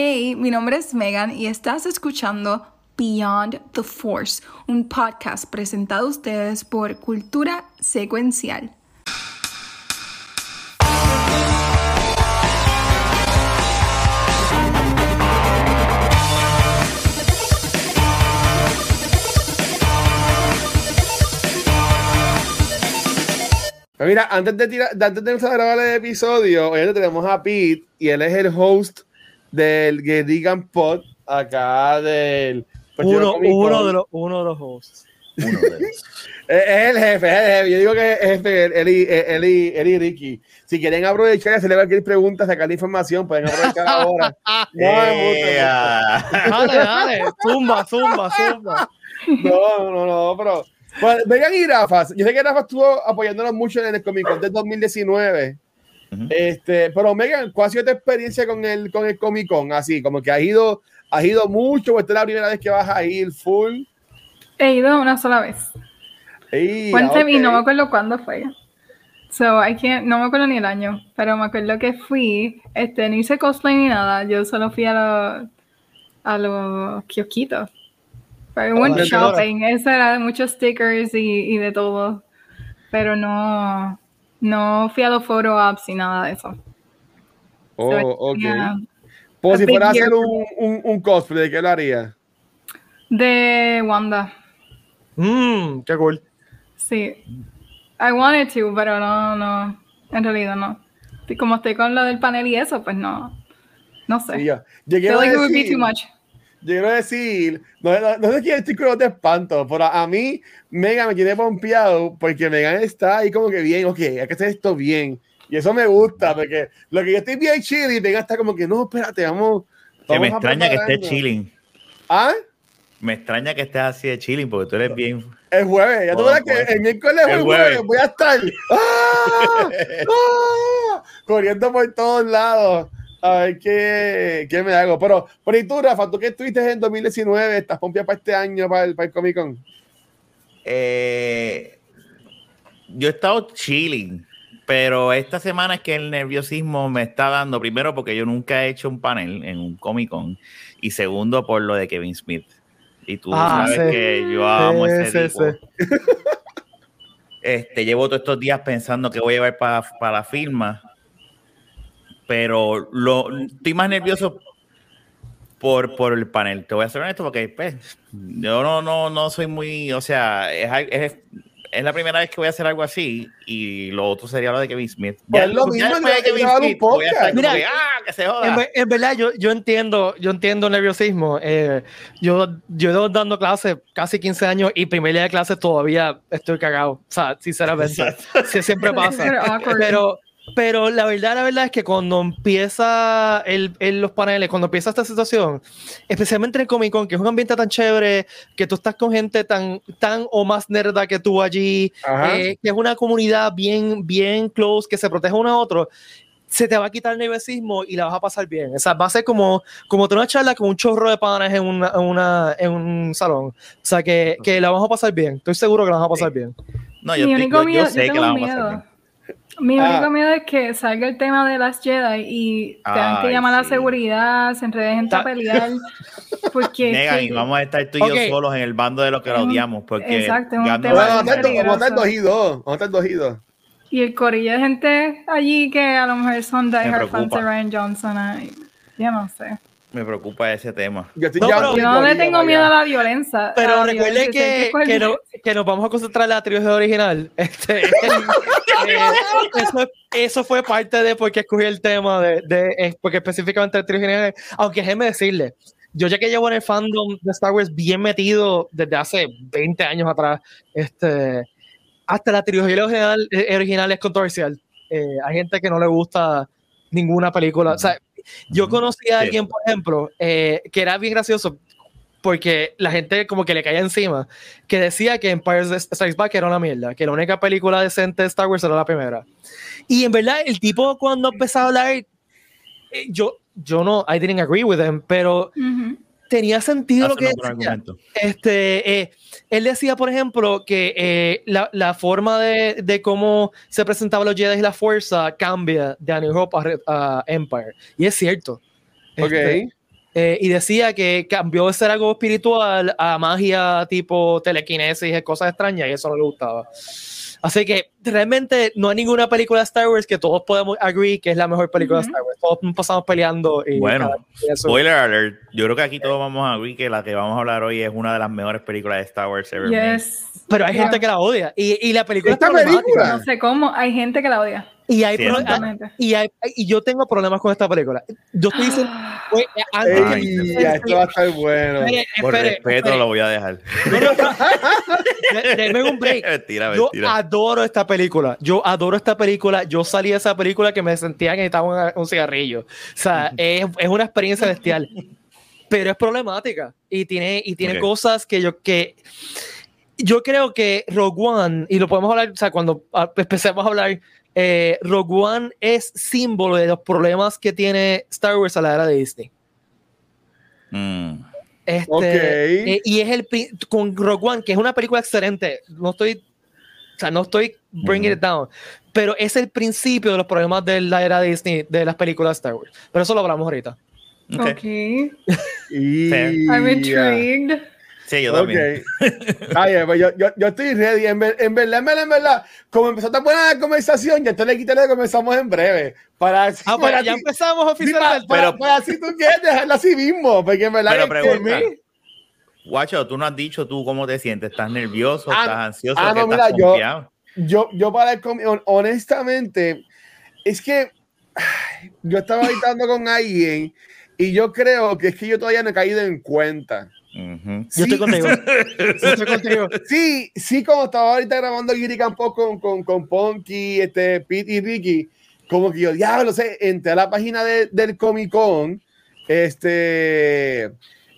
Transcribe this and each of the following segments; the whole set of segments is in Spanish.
Hey, mi nombre es Megan y estás escuchando Beyond the Force, un podcast presentado a ustedes por Cultura Secuencial. Mira, antes de, tirar, antes de empezar a grabar el episodio, hoy tenemos a Pete y él es el host del Gedigan Pod acá del. Uno, uno, de los, uno de los hosts. Uno de es, el jefe, es el jefe. Yo digo que es el jefe, él y, él y, él y Ricky. Si quieren aprovechar y hacerle cualquier pregunta, sacar la información, pueden aprovechar ahora. No, eh, dale, dale, zumba, zumba, zumba. No, no, no, pero bueno, Megan y Rafa, yo sé que Rafa estuvo apoyándonos mucho en el Comic Con del 2019. Este, pero Megan, ¿cuál ha sido tu experiencia con el, con el Comic Con? Así, como que has ido, has ido mucho, o esta es la primera vez que vas a ir full. He ido una sola vez. Y, okay. no me acuerdo cuándo fue. So, I can't, no me acuerdo ni el año, pero me acuerdo que fui, este, no hice cosplay ni nada, yo solo fui a los a los kiosquitos un shopping, eso era de muchos stickers y, y, de todo. Pero no, no fui a los photo ops y nada de eso. Oh, ok. Pues si fuera a hacer un, un, un, cosplay, ¿de qué lo haría? De Wanda. Mmm, qué cool. Sí. I wanted to, pero no, no. En realidad no. Y como estoy con lo del panel y eso, pues no. No sé. Sí, ya. Llegué a decir, it would be too much yo quiero decir, no, no, no sé quién estoy con de espanto, pero a mí Megan me tiene pompeado porque Megan está ahí como que bien, ok, hay que hacer esto bien. Y eso me gusta, porque lo que yo estoy bien chill y Megan está como que, no, espérate, vamos. que me extraña que estés chilling. ¿Ah? Me extraña que estés así de chilling porque tú eres bien. El jueves, ya tú verás que el miércoles el jueves voy a estar ¡Ah! ¡Ah! corriendo por todos lados a ver qué, qué, me hago. Pero, por ahí tú, Rafa, ¿tú qué estuviste en 2019? ¿Estás pompia para este año, para el, para el Comic Con? Eh, yo he estado chilling, pero esta semana es que el nerviosismo me está dando, primero porque yo nunca he hecho un panel en un Comic Con, y segundo por lo de Kevin Smith. Y tú ah, sabes que yo amo ese tipo. Este, llevo todos estos días pensando que voy a llevar para, para la firma pero lo, estoy más nervioso por, por el panel. Te voy a ser honesto porque pues, yo no, no, no soy muy, o sea, es, es, es, la primera vez que voy a hacer algo así y lo otro sería lo de Kevin Smith. Ya, es lo mismo de Kevin Smith, voy a Mira, ah, que se joda. En, verdad, yo, yo entiendo, yo entiendo el nerviosismo. Eh, yo, yo dando clases casi 15 años y primer día de clases todavía estoy cagado. O sea, sinceramente, sí, siempre pasa. Pero pero la verdad, la verdad es que cuando empieza el, los paneles, cuando empieza esta situación, especialmente en el Comic Con, que es un ambiente tan chévere, que tú estás con gente tan, tan o más nerda que tú allí, eh, que es una comunidad bien, bien close, que se protege uno a otro, se te va a quitar el nerviosismo y la vas a pasar bien. O sea, va a ser como, como tener una charla con un chorro de panes en, una, en, una, en un salón. O sea, que, que, la vamos a pasar bien. Estoy seguro que la vamos a pasar bien. No, yo, yo, sé que la vamos a pasar bien. Mi único ah. miedo es que salga el tema de las Jedi y tengan que llamar a la seguridad, se enrede gente a pelear. Porque Negan, y vamos a estar tú y yo solos en el bando de los que lo odiamos. Porque exacto, vamos a estar dos y dos. Vamos a estar dos y dos. Y el corillo de gente allí que a lo mejor son diehard fans de Ryan Johnson. ya no sé. Me preocupa ese tema. Yo, no, le tengo miedo a la violencia. Pero recuerde que, que, no, que, nos vamos a concentrar en la trilogía original. Este, eh, eso, eso, fue parte de por qué escogí el tema, de, de porque específicamente la trilogía original. Aunque déjeme decirle, yo ya que llevo en el fandom de Star Wars bien metido desde hace 20 años atrás, este, hasta la trilogía original, eh, original es controversial. Eh, hay gente que no le gusta ninguna película. O sea, yo conocí a alguien, por ejemplo, eh, que era bien gracioso porque la gente como que le caía encima, que decía que Empire Strikes Back era una mierda, que la única película decente de Star Wars era la primera. Y en verdad, el tipo cuando empezaba a hablar, eh, yo, yo no, I didn't agree with him, pero tenía sentido lo que decía. Este, eh, él decía, por ejemplo, que eh, la, la, forma de, de, cómo se presentaban los Jedi y la fuerza cambia de A New Hope a, Empire. Y es cierto. Ok. Este, eh, y decía que cambió de ser algo espiritual a magia tipo telequinesis, cosas extrañas, y eso no le gustaba. Así que realmente no hay ninguna película de Star Wars que todos podemos agree que es la mejor película de Star Wars. Todos pasamos peleando. Y bueno, spoiler alert. Yo creo que aquí todos vamos a agree que la que vamos a hablar hoy es una de las mejores películas de Star Wars ever yes. Pero hay gente que la odia. Y, y la película ¿Esta película? No sé cómo, hay gente que la odia. Y, hay y, hay, y yo tengo problemas con esta película. Yo estoy diciendo. Pues, Ey, esto va a estar bueno. Espere, Por respeto lo voy a dejar. Denme un break. Mentira, yo adoro esta película. Yo adoro esta película. Yo salí de esa película que me sentía que necesitaba un, cigarrillo. O sea, es, es, una experiencia bestial. Pero es problemática. Y tiene, y tiene cosas que yo. que yo creo que Rogue One, y lo podemos hablar, o sea, cuando empecemos a hablar eh, Rogue One es símbolo de los problemas que tiene Star Wars a la era de Disney. Mm. Este, eh, y es el con Rogue One, que es una película excelente. No estoy, o sea, no estoy bringing it down, pero es el principio de los problemas de la era de Disney de las películas de Star Wars. Pero eso lo hablamos ahorita. Ok. okay. I'm intrigued. Sí, yo también. Okay. pues yo, yo, yo, estoy ready. En, verdad, en verdad, en verdad, como empezó tan buena la conversación, ya te le quité que comenzamos en breve. Para, ah, para ya empezamos oficialmente. Para, pero, para, si tú quieres dejarla así mismo, porque en verdad. Pero pregunta, Guacho, tú no has dicho tú cómo te sientes. ¿Estás nervioso? Ah, ¿Estás ansioso? Ah, no, mira, yo, yo, yo para el honestamente, es que yo estaba habitando con alguien y yo creo que es que yo todavía no he caído en cuenta. Yo estoy contigo. estoy contigo. Sí, sí, como estaba ahorita grabando Giri Campos con, con, con Ponky, este, Pete y Ricky, como que yo, diablo, sé, entré a la página de, del Comic Con, este,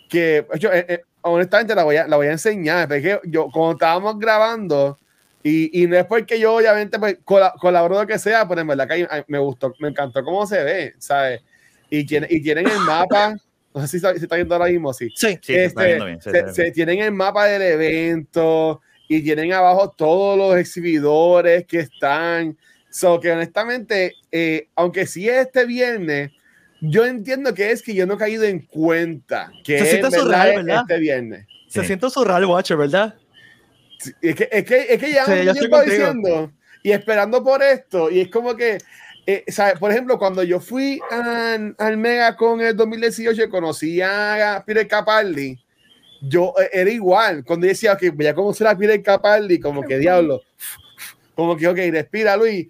que yo, eh, eh, honestamente la voy, a, la voy a enseñar, porque yo, como estábamos grabando, y, y no es porque yo obviamente pues, colaboro lo que sea, pero en verdad que me gustó, me encantó cómo se ve, ¿sabes? Y, tiene, y tienen el mapa. No sé si se está viendo ahora mismo, sí. Sí, sí se, está este, viendo bien, se, se, tienen el mapa del evento y tienen abajo todos los exhibidores que están. So que honestamente, eh, aunque sí es este viernes, yo entiendo que es que yo no he caído en cuenta que se siente surreal, ¿verdad? este viernes. Se siente surreal, Watcher, ¿verdad? es, que, es, que, es que ya sí, tiempo diciendo y esperando por esto, y es como que eh, por ejemplo, cuando yo fui al, al Mega con el 2018 conocí a Peter Capaldi, yo eh, era igual. Cuando decía que voy a conocer a Peter Capaldi, como que diablo, como que, ok, respira, Luis.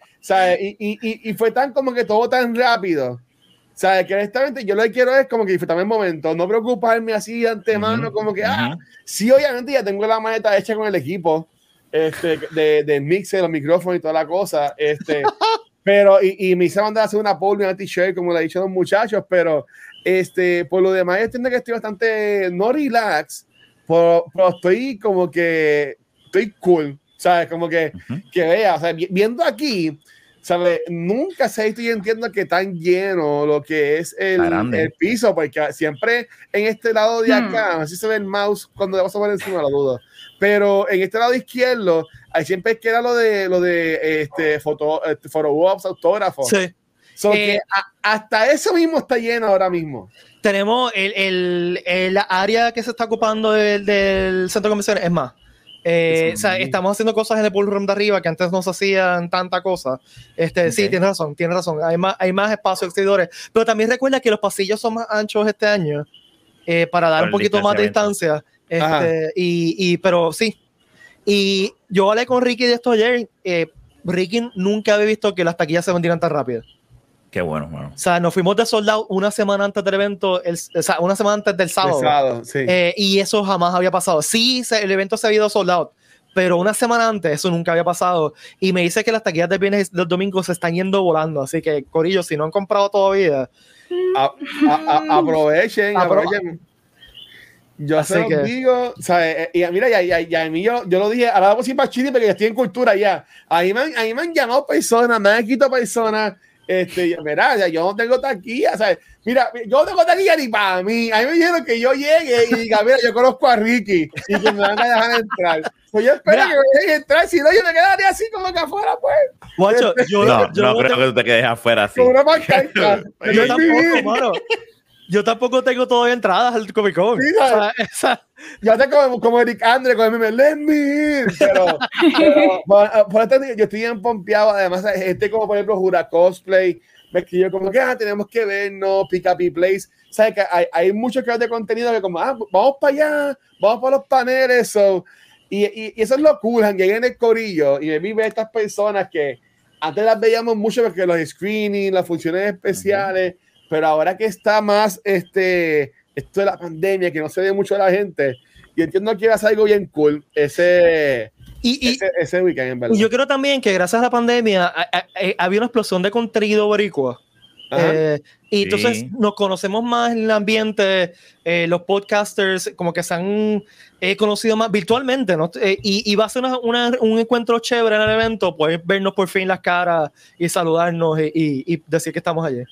Y, y, y, fue tan como que todo tan rápido. ¿Sabes? Que honestamente yo lo que quiero es como que disfrutarme el momento, no preocuparme así de antemano, como que, ah, sí, obviamente ya tengo la maleta hecha con el equipo este, de, de mixer, los micrófonos y toda la cosa. Este, Pero, y, y me hice mandar a hacer una pole y una t-shirt, como le he dicho a los muchachos, pero este, por lo demás, entiendo que estoy bastante, no relax, pero, estoy como que, estoy cool, ¿sabes? Como que, que vea, o sea, viendo aquí, ¿sabes? Nunca sé, estoy entiendo que tan lleno lo que es el, el, piso, porque siempre en este lado de hmm. acá, sé si se ve el mouse cuando le vas a poner encima, la duda, pero en este lado izquierdo ahí siempre queda lo de lo de este foto este, autógrafos. Sí. que eh, hasta eso mismo está lleno ahora mismo. Tenemos el, el, el área que se está ocupando del, del centro de convenciones, es más. Eh, o sea, estamos haciendo cosas en el pool room de arriba que antes no se hacían tanta cosa. Este, Sí, tienes razón, tienes razón. Hay más, hay más espacio exteriores. Pero también recuerda que los pasillos son más anchos este año eh, para dar un poquito más de distancia. Este, y, y, pero sí, y yo hablé con Ricky de esto ayer. Eh, Ricky nunca había visto que las taquillas se vendieran tan rápido. Qué bueno, bueno. O sea, nos fuimos de soldado una semana antes del evento, el, o sea, una semana antes del sábado. sí. eh, y eso jamás había pasado. Sí, se, el evento se había ido soldado, pero una semana antes eso nunca había pasado. Y me dice que las taquillas del viernes del domingo se están yendo volando. Así que, Corillo, si no han comprado todavía, aprovechen, aprovechen. Yo se lo digo, o sea, eh, y, mira, ya, ya, ya, a mí yo, yo lo dije, ahora vamos a ir para Chile porque ya estoy en cultura ya. Ahí me, ahí me han llamado personas, me han quitado personas, este, mira, ya, yo no tengo taquilla, ¿sabes? Mira, yo no tengo taquilla ni para mí. A mí me dijeron que yo llegue y diga, mira, yo conozco a Ricky y que me van a dejar entrar. Pues yo espero mira, que me dejen entrar, si no, yo me quedaría así como que afuera, pues. Guacho, yo no, yo no, creo que te quedes afuera así. Con una pancarta. yo tampoco, mano. Yo tampoco tengo todavía entradas al Comic Con. Sí, Yo te como, como Eric Andre con el meme, let me Pero, por, yo estoy bien pompeado. Además, este como por ejemplo Jura Cosplay me escribió como que ah, tenemos que vernos, pick up y place. ¿Sabes que hay, hay muchos creadores de contenido que como, ah, vamos para allá, vamos para los paneles. So, y, y, eso es lo cool, llegué en el corillo y me vi estas personas que antes las veíamos mucho porque los screenings, las funciones especiales, pero ahora que está más este, esto de la pandemia, que no se ve mucho a la gente, y entiendo que a ser algo bien cool ese, y, ese, weekend, en verdad. Yo creo también que gracias a la pandemia había una explosión de contenido boricua. Eh, y entonces nos conocemos más en el ambiente, eh, los podcasters como que se han eh, conocido más virtualmente, ¿no? Y, va a ser un encuentro chévere en el evento, puedes vernos por fin las caras y saludarnos y, decir que estamos allí.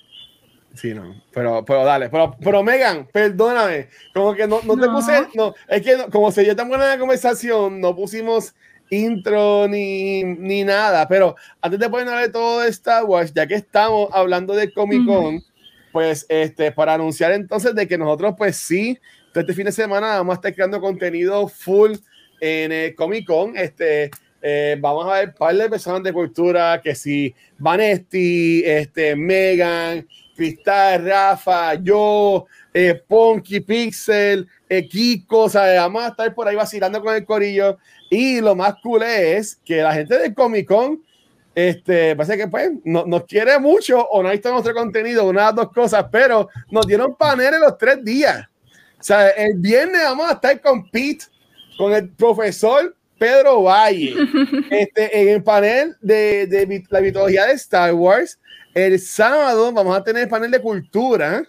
Sí, no, pero, pero dale, pero, pero Megan, perdóname, como que no, no, te puse, no, es que como se dio tan buena la conversación, no pusimos intro ni, ni nada, pero antes de poner de todo de Star Wars, ya que estamos hablando de Comic Con, pues este, para anunciar entonces de que nosotros pues sí, este fin de semana vamos a estar creando contenido full en el Comic Con, este, eh, vamos a ver un par de personas de cultura, que si Vanesti, este, Megan, Cristal, Rafa, yo, eh, Ponky, Pixel, eh, Kiko, o sea, vamos a estar por ahí vacilando con el corillo y lo más cool es que la gente de Comic Con, este, parece que pues no, nos quiere mucho o no ha visto nuestro contenido, una de las dos cosas, pero nos dieron paneles los tres días. O sea, el viernes vamos a estar con Pete, con el profesor Pedro Valle, este, en el panel de, de la mitología de Star Wars. El sábado vamos a tener el panel de cultura,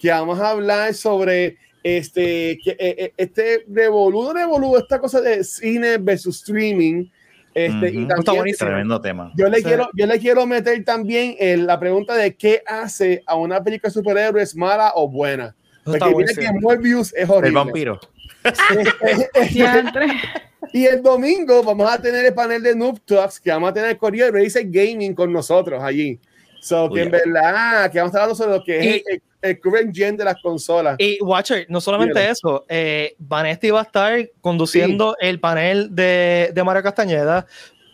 que vamos a hablar sobre este, que, eh, eh, este revoludo, revoludo, esta cosa de cine versus streaming. Este, y también, tremendo tema. Yo le, quiero, yo le quiero meter también en la pregunta de qué hace a una película de superhéroes mala o buena. Porque mira que Morbius es horrible. El vampiro. y el domingo vamos a tener el panel de Noob Talks que vamos a tener Corriere dice Gaming con nosotros allí. So, que en verdad, que vamos a hablar sobre lo que es el, el current gen de las consolas. Y Watcher, no solamente eso, eh, Vanesti va a estar conduciendo el panel de, de Mario Castañeda.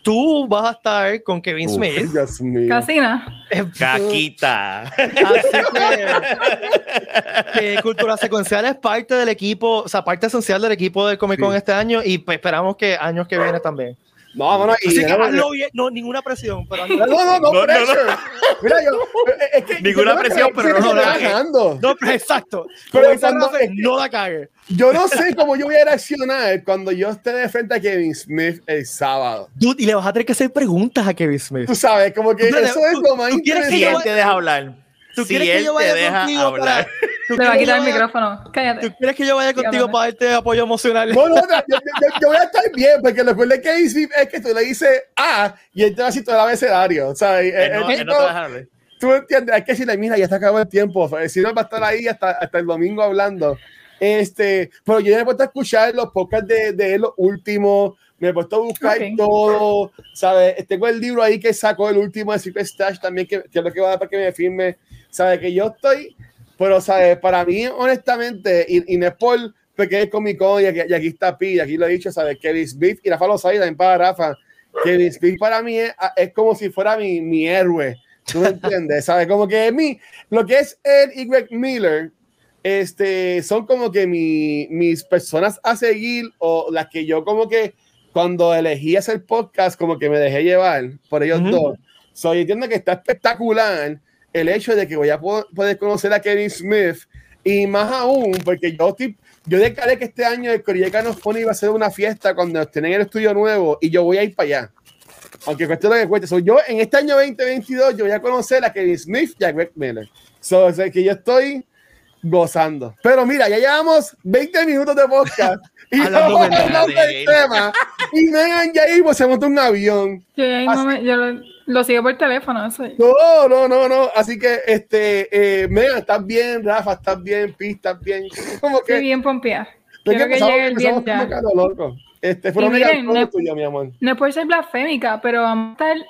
Tú vas a estar con Kevin Smith. Casina. Caquita. Así que, Cultura Secuencial es parte del equipo, o sea, parte esencial del equipo del Comic Con este año y pues, esperamos que años que vienen también. No, no, no. Y hazlo bien, no, ninguna presión. Pero no, no, no, no, pressure. Mira, yo, es que ninguna presión, pero no la No, pero exacto. Pero cuando, no la cague. Yo no sé cómo yo voy a reaccionar cuando yo esté de frente a Kevin Smith el sábado. Dude, y le vas a tener que hacer preguntas a Kevin Smith. Tú sabes, como que eso es lo más interesante. Si él te deja hablar. ¿Tú quieres que yo vaya contigo hablar? Te va a quitar el micrófono. Cállate. ¿Tú quieres que yo vaya contigo para darte apoyo emocional? No, no, yo, yo, voy a estar bien, porque lo que que dice es que tú le dices A y él te va a decir todo el abecedario. O sea, no, no, no te Tú entiendes, hay que decirle, mira, ya está acabado el tiempo. Si no, va a estar ahí hasta, hasta el domingo hablando. Este, pero yo me he puesto a escuchar los podcasts de, de él, los últimos me he puesto a buscar todo, ¿sabes? Tengo el libro ahí que sacó el último de Secret Stash también, que, que, es lo que va a dar para que me firme, ¿sabes? Que yo estoy, pero, ¿sabes? Para mí, honestamente, y, y no es por porque es Comic Con y aquí, y aquí está Pi, y aquí lo he dicho, ¿sabes? Kevin Smith y Rafa Lozada también para Rafa. Kevin Smith para mí es, es como si fuera mi, mi héroe. ¿Tú me entiendes? ¿Sabes? Como que mi, lo que es Ed y Greg Miller, este, son como que mi, mis personas a seguir o las que yo como que cuando elegí hacer podcast, como que me dejé llevar por ellos dos. Soy entiendo que está espectacular el hecho de que voy a poder conocer a Kevin Smith y más aún, porque yo, yo declaré que este año el Corieca nos pone iba a ser una fiesta cuando estén en el estudio nuevo y yo voy a ir para allá. Aunque cueste lo que cueste. So, yo en este año 2022 yo voy a conocer a Kevin Smith y a Greg Miller. So, que yo estoy gozando. Pero mira, ya llevamos 20 minutos de podcast. y hablando del tema. Y Megan ya ahí se montó un avión. yo lo, lo, sigo por teléfono. No, no, no, no. Así que, este, eh, Megan, estás bien, Rafa, estás bien, Pi, estás bien. Como que, Estoy bien pompeada. Quiero que, llegue el ya. Este, fue miren, no, tuyo, mi amor. No puede ser blasfémica, pero vamos a estar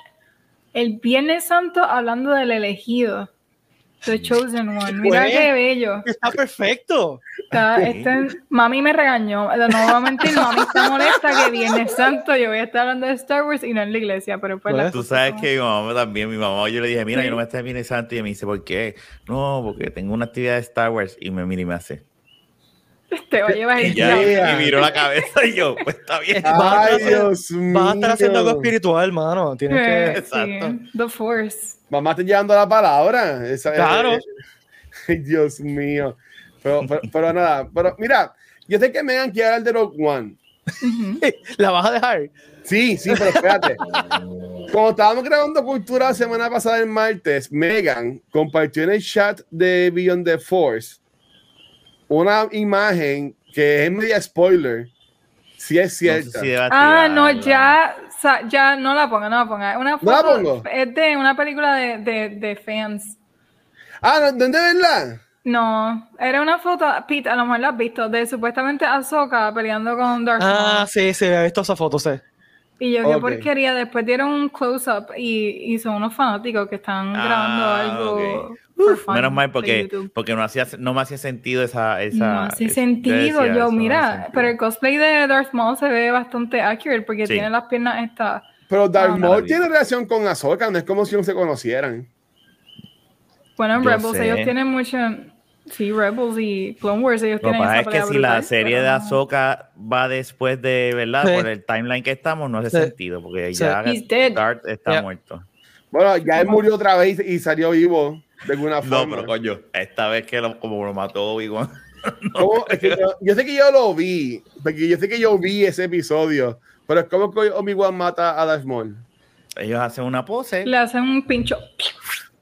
el Viernes Santo hablando del elegido. The Chosen One. Mira Pues, qué bello. Está perfecto. Está, este- mami me regañó. Nuevamente mami está molesta que Viernes Santo yo voy a estar hablando de Star Wars y no en la iglesia, pero pues Pues, Tú sabes que mi mamá también, mi mamá, yo le dije, mira, Sí. yo no me estoy bien santo y ella me dice, ¿por qué? No, porque tengo una actividad de Star Wars y me mira y me hace. te va a llevar Y el ya, diablo. y miró la cabeza y yo, pues está bien. Vas a Ay, estar haciendo- Dios mío. Vas a estar haciendo algo espiritual, mano. Tienes que. Eh, Exacto. sí, The Force. Mamá está llevando la palabra. Esa- Claro. eh, Ay, Dios mío. Pero, pero, pero nada, pero mira, yo sé que Megan quiere hablar de Rogue One. La vas a dejar. Sí, sí, pero espérate. Como estábamos grabando Cultura la semana pasada el martes, Megan compartió en el chat de Beyond the Force una imagen que es media spoiler. Si es No sé cierta. si deba Ah, no, ya, ya no la ponga, no la ponga. Una ¿No la foto- pongo? Es de una película de, de, de fans. Ah, ¿dónde verdad? No, era una foto, Pete, a lo mejor la has visto, de supuestamente Ahsoka peleando con Darth Ah, Maul. sí, sí, he visto esa foto, sí. Y yo, qué ok. porquería, después dieron un close-up y, y son unos fanáticos que están Ah, grabando algo ok. for fun Menos mal porque, porque no, hacía, no me hacía sentido esa... esa no hace es- sentido, decía, yo, no mira, pero el cosplay de Darth Maul se ve bastante accurate porque Sí. tiene las piernas estas. Pero Darth Ah, Maul tiene relación con Ahsoka, no es como si no se conocieran. Bueno, en Rebels sé. ellos tienen mucho, sí, Rebels y Clone Wars ellos Lo que tienen pasa esa es que si la serie pero de no. Ahsoka va después de, ¿verdad? Sí. Por el timeline que estamos, no hace Sí. sentido, porque Sí. ya He's dead. Darth está Yeah. muerto. Bueno, ya él murió otra vez y salió vivo de alguna No, forma. pero coño, esta vez que lo, como lo mató Obi-Wan. ¿Cómo? Es que yo, yo sé que yo lo vi, porque yo sé que yo vi ese episodio, pero es como que Obi-Wan mata a Darth Maul. Ellos hacen una pose. Le hacen un pincho.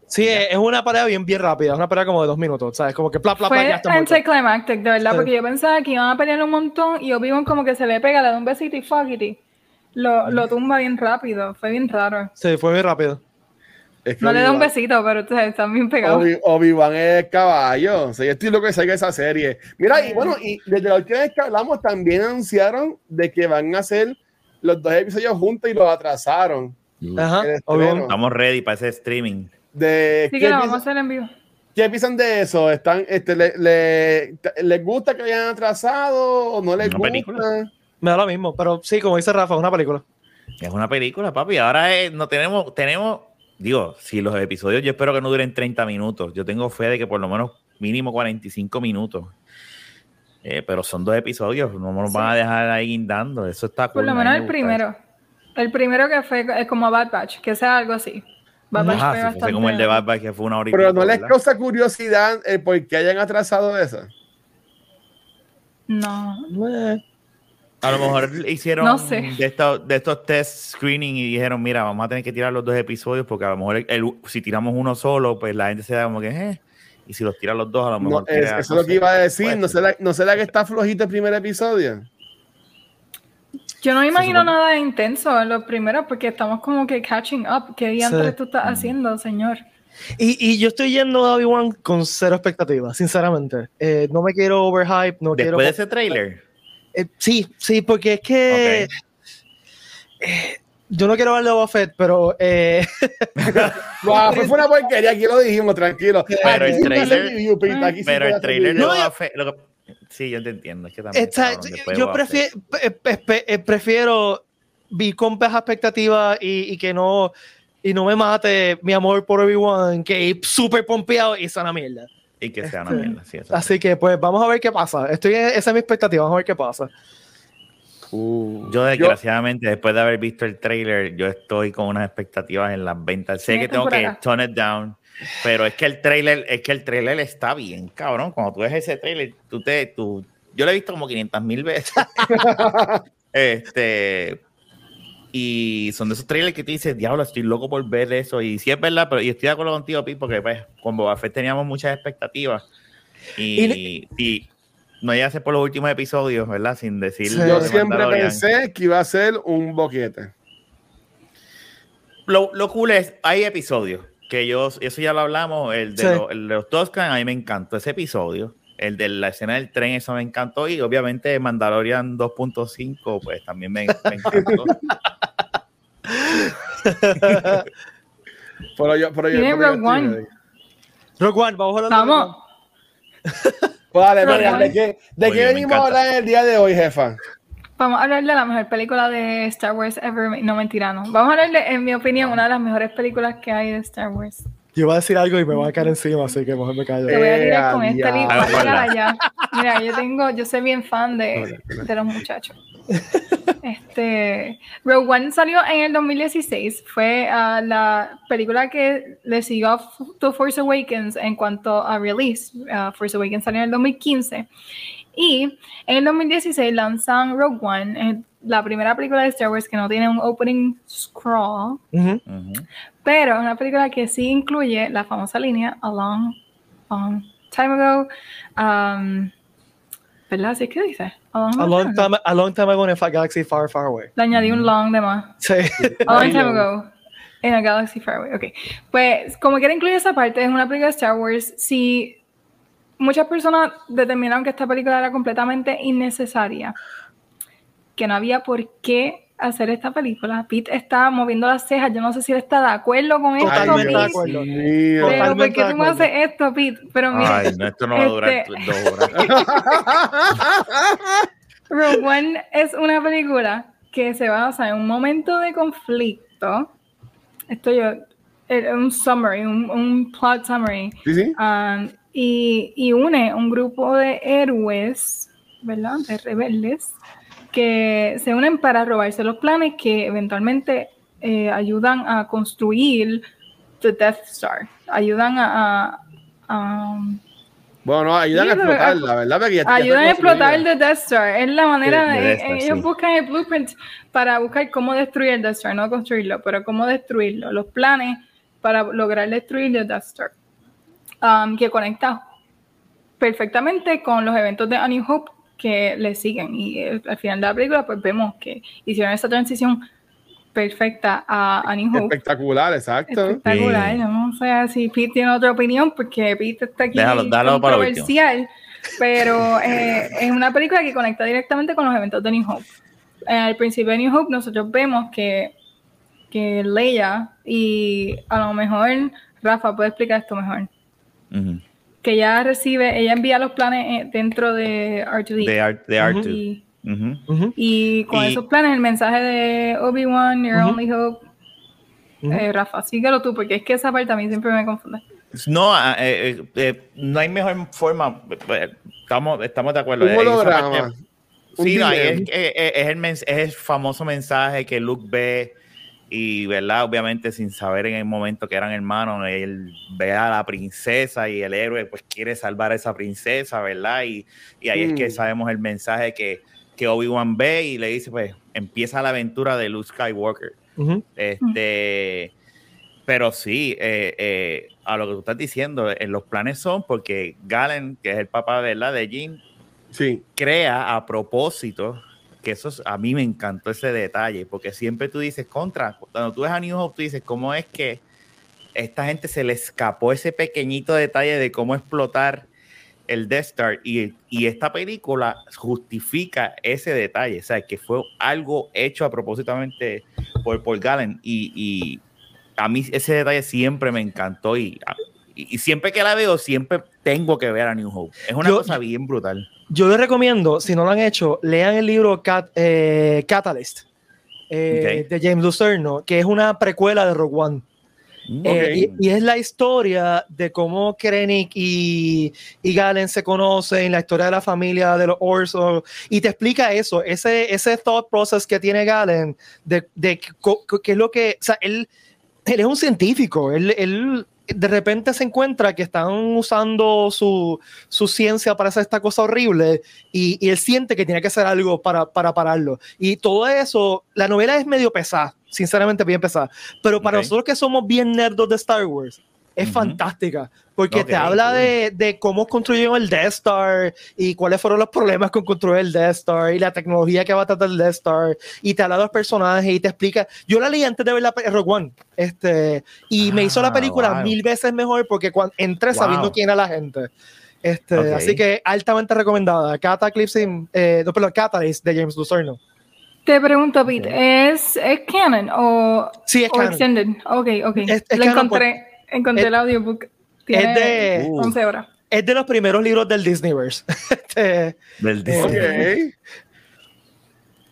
Sí, es una pelea bien, bien rápida, es una pelea como de dos minutos, ¿sabes? Como que pla, pla, pla, ya está anticlimactic, de verdad, Sí. porque yo pensaba que iban a pelear un montón y Obi-Wan como que se le pega, le da un besito y fuck it. Lo, lo tumba bien rápido, fue bien raro. Sí, fue bien rápido. Es que No le da un besito, pero ustedes están bien pegados. Obi- Obi-Wan es caballo. O sea, yo estoy loco de salga esa serie. Mira, y bueno, y desde la última vez que hablamos también anunciaron de que van a hacer los dos episodios juntos y los atrasaron. Ajá. Estamos ready para ese streaming. De, Sí ¿qué, que lo vamos a piensan, hacer en vivo. qué piensan de eso? ¿Están, este, le, le- ¿Les gusta que hayan atrasado o no les Una gusta? película. Me da lo mismo, pero sí, como dice Rafa, es una película. Es una película, papi. Ahora es- no tenemos, tenemos, digo, si los episodios yo espero que no duren 30 minutos. Yo tengo fe de que por lo menos mínimo 45 minutos. Eh, pero son dos episodios, no nos van a dejar ahí guindando. Eso está Por cool, lo menos me el primero. El primero que fue es como Bad Batch, que sea algo así. Bad Ajá, fue bastante- como el de Bad Batch, que fue una hora y Pero no les ¿verdad? causa curiosidad el por qué hayan atrasado eso. No. Eh, A lo mejor hicieron No sé. de, estos, de estos test screening y dijeron, mira, vamos a tener que tirar los dos episodios porque a lo mejor el- el- si tiramos uno solo, pues la gente se da como que, eh. Y si los tiran los dos, a lo No, mejor... es- crea- eso no es lo que sé, iba a decir. ¿No ser. será, ¿No será que está flojito el primer episodio? Yo no me imagino supone- nada intenso en los primeros porque estamos como que catching up. ¿Qué diantres Sí. tú estás haciendo, señor? Y, y yo estoy yendo a Obi-Wan con cero expectativas, sinceramente. Eh, no me quiero overhype, no quiero. Después de ese trailer. Eh, sí, sí, porque es que. Eh, yo no quiero hablar de Boba Fett, pero. eh, Guau, fue una porquería, aquí lo dijimos, tranquilo. Pero Aquí el trailer- review, Pero el trailer de. No, Boba yo- Fett- lo que- Sí, yo te entiendo. Es que también, Está- cabrón, yo Boba prefiero, Fett. prefiero vi con bajas expectativas y, y que no y no me mate mi amor por Obi-Wan, que ir súper pompeado y sea una mierda. Y que sea una Este, mierda. Sí, eso Así que pues vamos a ver qué pasa. Estoy esa es mi expectativa, vamos a ver qué pasa. Uh, Yo, desgraciadamente, después de haber visto el trailer, yo estoy con unas expectativas en las ventas. Sé que tengo que acá. tone it down, pero es que el trailer, es que el trailer está bien, cabrón. Cuando tú ves ese trailer, tú te, tú, yo lo he visto como 500 mil veces. este, y son de esos trailers que te dices, diablo, estoy loco por ver eso. Y sí es verdad, pero y estoy de acuerdo contigo, Pete, porque pues, con Boba Fett teníamos muchas expectativas. Y, y no ya sé por los últimos episodios, ¿verdad? Sin decir. Yo de siempre pensé que iba a ser un boquete. Lo, lo cool es, hay episodios que yo, eso ya lo hablamos, el de, Sí. los, el de los Toscan, a mí me encantó ese episodio. El de la escena del tren, eso me encantó. Y obviamente Mandalorian 2.5, pues también me, me encantó. Pero yo, pero yo, Tiene pero yo Rogue One. Rogue One, vamos a hablar Vamos. Pues Megan, ¿de qué, de Oye, qué me venimos a hablar en el día de hoy, jefa? Vamos a hablar de la mejor película de Star Wars ever. No, mentira, no. Vamos a hablar de, en mi opinión, una de las mejores películas que hay de Star Wars. Yo iba a decir algo y me voy a caer encima, así que mejor me callo. Te voy a tirar Eh, con esta lista. Mira, hola. allá. Mira, yo tengo, yo soy bien fan de, de los muchachos. Este, Rogue One salió en el 2016. Fue ah, la película que le siguió a F- to Force Awakens en cuanto a release. Ah, Force Awakens salió en el 2015. Y en el 2016 lanzan Rogue One, eh, la primera película de Star Wars que no tiene un opening scroll. Ujú. Ujú. Pero es una película que sí incluye la famosa línea A Long, long Time Ago. Um, ¿Verdad? ¿Sí que dice? A long, A long time ago. time, a long time ago in a galaxy far, far away. Le añadí un long de más. Sí. A long time ago. In a galaxy far away. Ok. Pues, como quiera incluir esa parte, es una película de Star Wars. Si muchas personas determinaron que esta película era completamente innecesaria, que no había por qué hacer esta película. Pete está moviendo las cejas. Yo no sé si él está de acuerdo con esto. Totalmente Pete. de acuerdo. Pero ¿por qué tú me acuerdo. haces esto, Pete? Pero mira, Ay, no, esto no va a durar Este- dos horas. Rogue One es una película que se basa en un momento de conflicto. Esto yo, eh, un summary, un, un plot summary. Sí, sí. um, y, y une un grupo de héroes, ¿verdad? De rebeldes, que se unen para robarse los planes que eventualmente eh, ayudan a construir The Death Star. Ayudan a- a- a Bueno, no, ayudan Sí, a explotarla, ¿verdad? Porque ya- ya Ayudan a explotar el Death Star. Es la manera, Sí, de- de Death Star, ellos sí. buscan el blueprint para buscar cómo destruir el Death Star, no construirlo, pero cómo destruirlo. Los planes para lograr destruir el Death Star. Um, que conecta perfectamente con los eventos de A New Hope que le siguen. Y eh, al final de la película, pues vemos que hicieron esa transición perfecta a A New Hope. Espectacular, exacto. Espectacular, Sí. no sé si Pete tiene otra opinión, porque Pete está aquí Déjalo, dalo para lo último. controversial, pero eh, es una película que conecta directamente con los eventos de New Hope. Eh, al principio de New Hope nosotros vemos que, que Leia, y a lo mejor Rafa puede explicar esto mejor, Que ella recibe, ella envía los planes eh, dentro de R2D. De Art, de Art Ujú. y, con Y- esos planes, el mensaje de Obi-Wan, Your. Only Hope, eh, Rafa, síguelo tú, porque es que esa parte a mí siempre me confunde. No, ah, eh, eh, eh, no hay mejor forma. Estamos, estamos de acuerdo. Un holograma. Un Sí, no, es, es el es el famoso mensaje que Luke ve y, ¿verdad? Obviamente sin saber en el momento que eran hermanos, él ve a la princesa y el héroe pues quiere salvar a esa princesa, ¿verdad? Y, y ahí es que Mm. sabemos el mensaje que, que Obi-Wan ve y le dice, pues empieza la aventura de Luke Skywalker. Este, pero sí, eh, eh, a lo que tú estás diciendo, eh, los planes son porque Galen, que es el papá ¿verdad? de Jim, Sí. crea a propósito, que eso es- a mí me encantó ese detalle, porque siempre tú dices contra, cuando tú ves a New Hope, tú dices, ¿cómo es que esta gente se le escapó ese pequeñito detalle de cómo explotar el Death Star? Y, y esta película justifica ese detalle, o sea, que fue algo hecho a propósitamente por, por Galen, y, y a mí ese detalle siempre me encantó, y, y, y siempre que la veo, siempre tengo que ver a New Hope. Es una Yo- cosa bien brutal. Yo les recomiendo, si no lo han hecho, lean el libro Cat- eh, Catalyst eh, Ok. de James Lucerno, que es una precuela de Rogue One. Eh, y, y es la historia de cómo Krennic y, y Galen se conocen, la historia de la familia de los Orso, y te explica eso, ese, ese thought process que tiene Galen, de, de qué es lo que, o sea, él, él es un científico, él, él de repente se encuentra que están usando su, su ciencia para hacer esta cosa horrible y, y él siente que tiene que hacer algo para, para pararlo. Y todo eso, la novela es medio pesada, sinceramente bien pesada, pero para Ok. nosotros que somos bien nerdos de Star Wars, es Ujú. fantástica, porque te habla cool. de, de cómo construyeron el Death Star y cuáles fueron los problemas con construir el Death Star y la tecnología que va a tratar el Death Star y te habla de los personajes y te explica. Yo la leí antes de ver la Rogue One este, y me hizo la Ah, película wow. mil veces mejor porque cuando entré sabiendo quién era la gente. Este. Así que altamente recomendada. Cataclysm, eh, no, perdón, Catalyst de James Lucerno. Te pregunto, Pete, ¿es, ¿es canon o, Sí, es o canon. extended? Ok, ok. Es- es Lo canon encontré, encontré es- el audiobook. Tiene es de 11 horas. Es de los primeros libros del Disneyverse. Este, del Disney.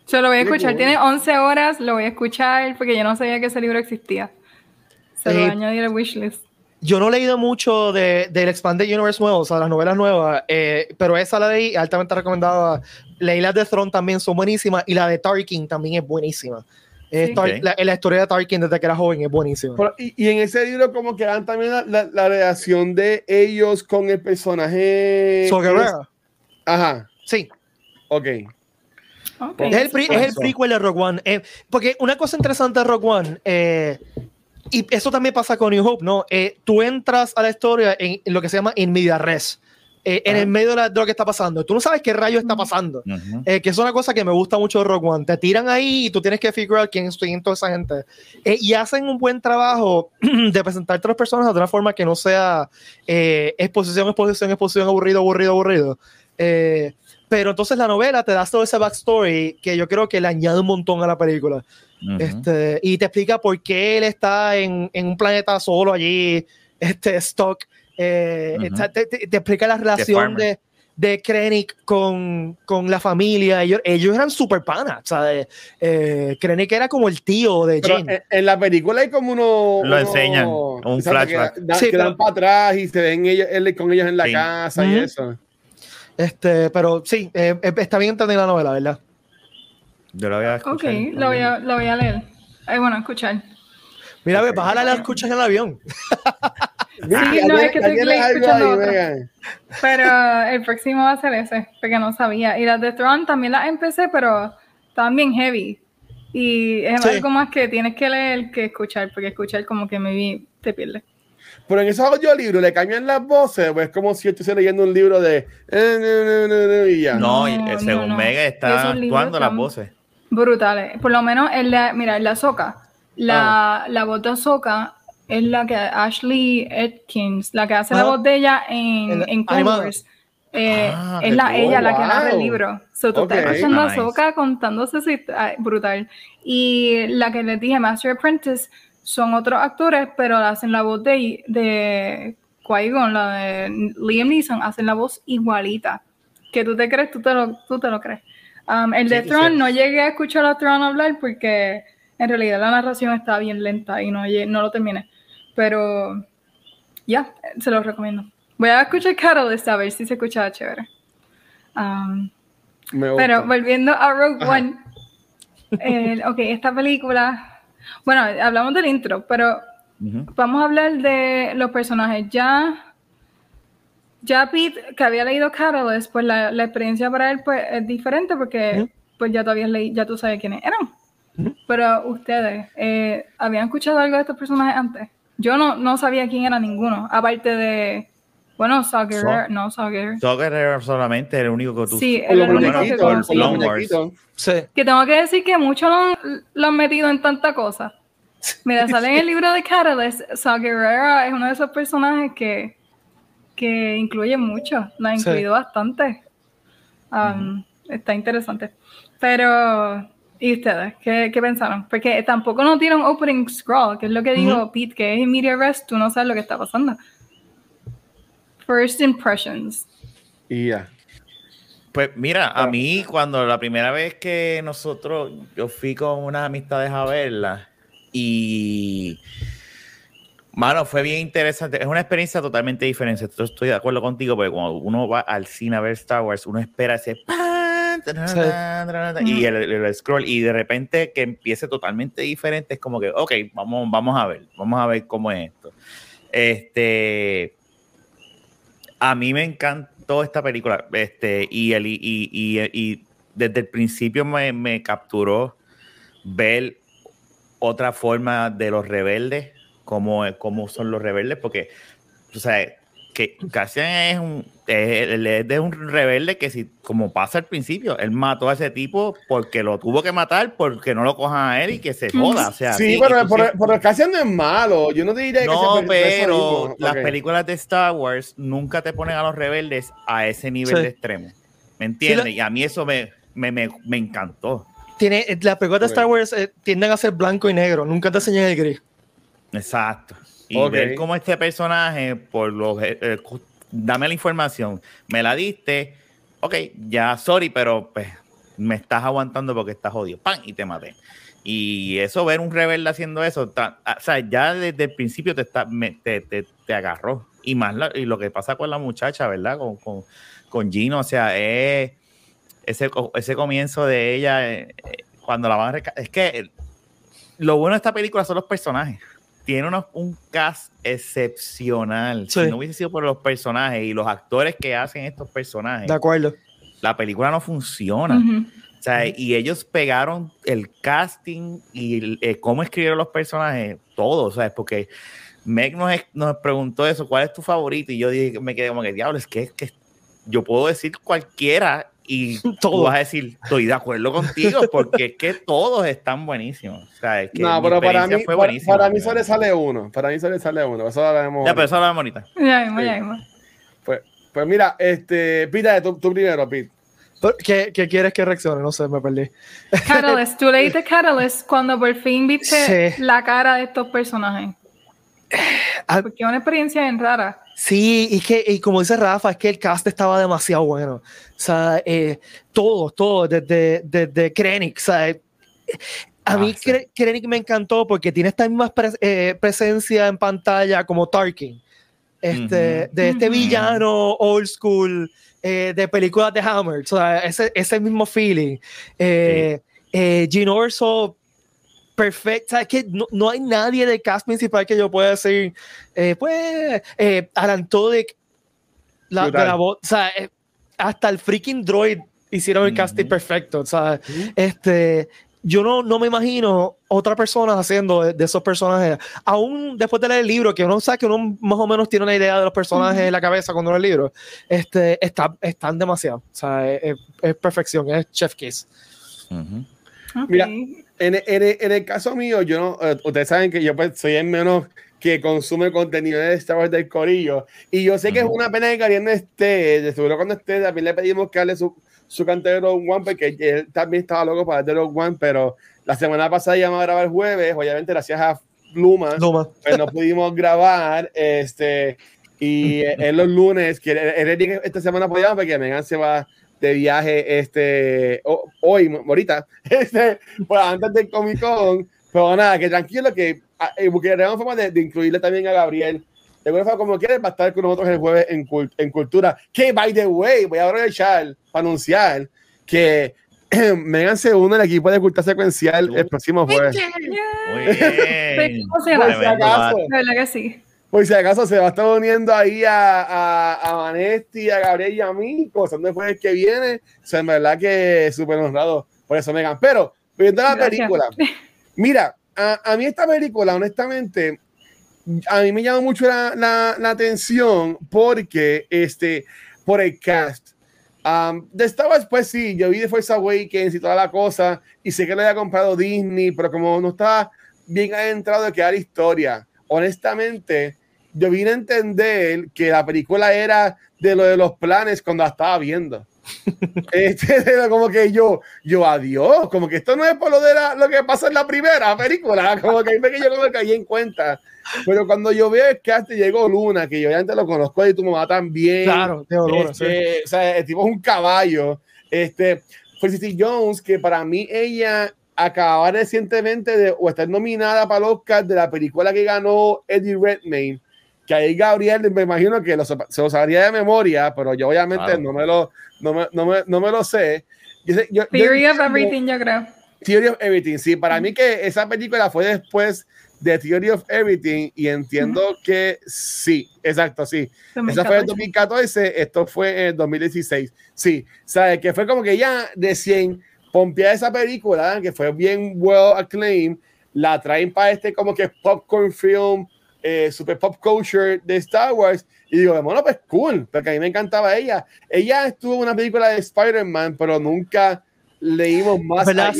Yo lo voy a escuchar. Tiene 11 horas, lo voy a escuchar porque yo no sabía que ese libro existía. Se lo voy a añadir al wishlist. Yo no he leído mucho de, del Expanded Universe nuevo, o sea, las novelas nuevas, eh, pero esa la leí altamente recomendada. Leí las de Throne también son buenísimas y la de Tarkin también es buenísima. La, historia de Tarkin desde que era joven es buenísima. y, en ese libro como que dan también la, la, relación de ellos con el personaje... So Ajá. Sí. Ok. Es, el es, el prequel de Rogue One. Eh, porque una cosa interesante de Rogue One, eh, y eso también pasa con New Hope, ¿no? Eh, tú entras a la historia en, lo que se llama in media res. En el medio de, lo que está pasando. Tú no sabes qué rayo está pasando. que es una cosa que me gusta mucho de Rogue One. Te tiran ahí y tú tienes que figurar out quién es toda esa gente. y hacen un buen trabajo de presentarte a las personas de una forma que no sea exposición, exposición, exposición, aburrido, aburrido, aburrido. Eh, pero entonces la novela te da todo ese backstory que yo creo que le añade un montón a la película. este, y te explica por qué él está en, en un planeta solo allí, este, stock. Eh, te, te, explica la relación de, de Krennic con, con, la familia. Ellos, ellos eran super panas. Eh, Krennic era como el tío de Jane. En, la película hay como uno. Lo enseñan, un flashback. Que, dan para atrás y se ven ellos, él con ellos en la casa y eso. Este, pero sí, eh, eh, está bien entendida la novela, ¿verdad? Yo la voy a escuchar. Ok, lo voy a, lo voy a leer. Ay, bueno, escuchar. Mira, okay. bájala la escuchas en el avión. sí, no, es que estoy escuchando otro. Pero el próximo va a ser ese, porque no sabía. Y las de Tron también las empecé, pero también heavy. Y es algo más que tienes que leer que escuchar, porque escuchar como que me te pierde. Pero en esos audiolibros le cambian las voces, pues es como si estuviese leyendo un libro de. Eh, y ya. No, no según no, Mega está actuando las voces. Brutales. Por lo menos en la, mira, en la Soca, la, ah. la voz de Soca es la que Ashley Atkins, la que hace la ah. voz de ella en, en Converse. Eh, ah, es la, ella la que narra el libro. So, tú okay. estás escuchando a Soca contándose brutal. Y la que les dije, Master Apprentice, son otros actores, pero hacen la voz de, de Qui-Gon, la de Liam Neeson, hacen la voz igualita. Que tú te crees, tú te lo, tú te lo crees. Um, el de Tron, no llegué a escuchar a Tron hablar porque en realidad la narración está bien lenta y no, no lo terminé. Pero ya, se lo recomiendo. Voy a escuchar Catalyst a ver si se escucha chévere. Um, pero volviendo a Rogue One, ok, esta película bueno, hablamos del intro, pero vamos a hablar de los personajes. Ya, ya Pete, que había leído Catalyst, pues la, experiencia para él pues, es diferente porque pues ya todavía leí, ya tú sabes quiénes eran. Pero ustedes, eh, ¿habían escuchado algo de estos personajes antes? Yo no, no sabía quién era ninguno, aparte de bueno, Saw no Saw Gerrera. solamente el único que tú Sí, el, único que. Sí. Que tengo que decir que muchos lo, han metido en tanta cosa. Mira, sale en el libro de Catalyst, Saw es uno de esos personajes que, que incluye mucho, la ha incluido bastante. Um, está interesante. Pero, ¿y ustedes? ¿Qué, ¿Qué, pensaron? Porque tampoco no tiene un opening scroll, que es lo que digo Pete, que es media rest, tú no sabes lo que está pasando. First impressions. Yeah. Pues mira, a mí cuando la primera vez que nosotros, yo fui con unas amistades a verla y, mano, fue bien interesante. Es una experiencia totalmente diferente. estoy de acuerdo contigo, porque cuando uno va al cine a ver Star Wars, uno espera ese y el, scroll y de repente que empiece totalmente diferente es como que, ok, vamos, vamos a ver, vamos a ver cómo es esto. Este, a mí me encantó esta película. Este, y, el, y, y, y desde el principio me, me, capturó ver otra forma de los rebeldes, cómo, cómo son los rebeldes, porque, o sea, que Cassian es un, es, es un rebelde que si, como pasa al principio, él mató a ese tipo porque lo tuvo que matar, porque no lo cojan a él y que se joda. O sea, sí, pero, por, Cassian no es malo. Yo no te diría que No, pero las películas de Star Wars nunca te ponen a los rebeldes a ese nivel de extremo. ¿Me entiendes? y a mí eso me, me, me, me encantó. Tiene, las películas de Star Wars eh, tienden a ser blanco y negro, nunca te enseñan el gris. Exacto. Y ver cómo este personaje, por los. Eh, eh, dame la información, me la diste, ok, ya, sorry, pero pues me estás aguantando porque estás jodido, ¡pam! Y te maté. Y eso, ver un rebelde haciendo eso, o sea, ya desde el principio te, está, te, te, agarró. Y más y lo que pasa con la muchacha, ¿verdad? Con, con, con Gino, o sea, es ese, ese comienzo de ella, eh, cuando la van a Es que lo bueno de esta película son los personajes. Tiene un cast excepcional. Si no hubiese sido por los personajes y los actores que hacen estos personajes. De acuerdo. La película no funciona. o sea, y ellos pegaron el casting y eh, cómo escribieron los personajes, todo, ¿sabes? Porque Meg nos, nos, preguntó eso, ¿cuál es tu favorito? Y yo dije, me quedé como que, diablo, es que, es que yo puedo decir cualquiera y tú vas a decir, estoy de acuerdo contigo, porque es que todos están buenísimos. O sea, es que no, pero para mí, fue para, para, mí solo sale uno. Para mí solo sale uno. Eso lo Ya, pero eso lo vemos ahorita. Ya mismo, ya mismo. Pues, pues mira, este, Pita, tú, tú primero, Pete. ¿Qué, ¿Qué, quieres que reaccione? No sé, me perdí. Catalyst, tú leíste Catalyst cuando por fin viste la cara de estos personajes. Ah. Porque es una experiencia bien rara. Sí, y que, y como dice Rafa, es que el cast estaba demasiado bueno. O sea, eh, todo, todo, desde, desde Krennic, o sea, a ah, mí Krennic me encantó porque tiene esta misma eh, presencia en pantalla como Tarkin. Este, De este villano old school eh, de películas de Hammer, o sea, ese, ese mismo feeling. Eh, Gene Orso perfecta. Es que no, no, hay nadie de cast principal que yo pueda decir, eh, pues, eh, Alan la, la voz, o sea, eh, hasta el freaking droid hicieron el casting perfecto. O sea, este, yo no, no me imagino otra persona haciendo de, esos personajes. Aún después de leer el libro, que uno sabe que uno más o menos tiene una idea de los personajes en la cabeza cuando lee el libro, este, está, están demasiado. O sea, es, perfección, es chef kiss. Mira, en, en, el caso mío, yo no, eh, ustedes saben que yo pues, soy el menos que consume contenido de Star Wars del Corillo. Y yo sé que es una pena que Gary no esté. Seguro cuando esté, también le pedimos que hable su, su cante de Rogue One, porque él también estaba loco para de Rogue One, pero la semana pasada íbamos a grabar el jueves, obviamente gracias a Luma, Luma. Pues no pudimos grabar. Este, y en los lunes, que esta semana podíamos, porque Megan se va de viaje este, hoy, ahorita, este, pues antes del Comic Con. Pero nada, que tranquilo, que eh, buscaremos forma de, de, incluirle también a Gabriel. De alguna forma, como quieres, va a estar con nosotros el jueves en, en Cultura. Que, by the way, voy a aprovechar para anunciar que Megan se une al equipo de Cultura Secuencial el próximo jueves. Muy bien. ¿Cómo se llama? que sí. Pues si acaso se va a estar uniendo ahí a, a, a Vanesti, a Gabriel y a mí, como después el que viene. O sea, en verdad que súper honrado por eso, Megan. Pero, viendo la película, mira, a, a, mí esta película, honestamente, a mí me llama mucho la, la, la atención porque, este, por el cast. Um, de Star Wars, pues sí, yo vi de Force Awakens y toda la cosa, y sé que lo había comprado Disney, pero como no estaba bien adentrado de crear historia honestamente, yo vine a entender que la película era de lo de los planes cuando la estaba viendo. este, como que yo, yo, adiós, como que esto no es por lo de lo que pasa en la primera película, como que que yo no me caí en cuenta. Pero cuando yo veo que hasta llegó Luna, que yo ya antes lo conozco y tu mamá también. Claro, de Luna, este, O sea, el tipo es un caballo. Este, Felicity Jones, que para mí ella acababa recientemente de o estar nominada para el Oscar de la película que ganó Eddie Redmayne, que ahí Gabriel me imagino que se lo sabría de memoria, pero yo obviamente no, me lo, no, me, no, me, no me lo sé. Theory of Everything, yo creo. Theory of Everything, sí, para mí que esa película fue después de Theory of Everything y entiendo que sí, exacto, sí. Esa fue en 2014, esto fue en 2016. Sí, sabe que fue como que ya de 100 pompea esa película, que fue bien well acclaimed, la traen para este como que popcorn film, eh, super pop culture de Star Wars. Y digo, bueno, pues cool, porque a mí me encantaba ella. Ella estuvo en una película de Spider-Man, pero nunca leímos más allá.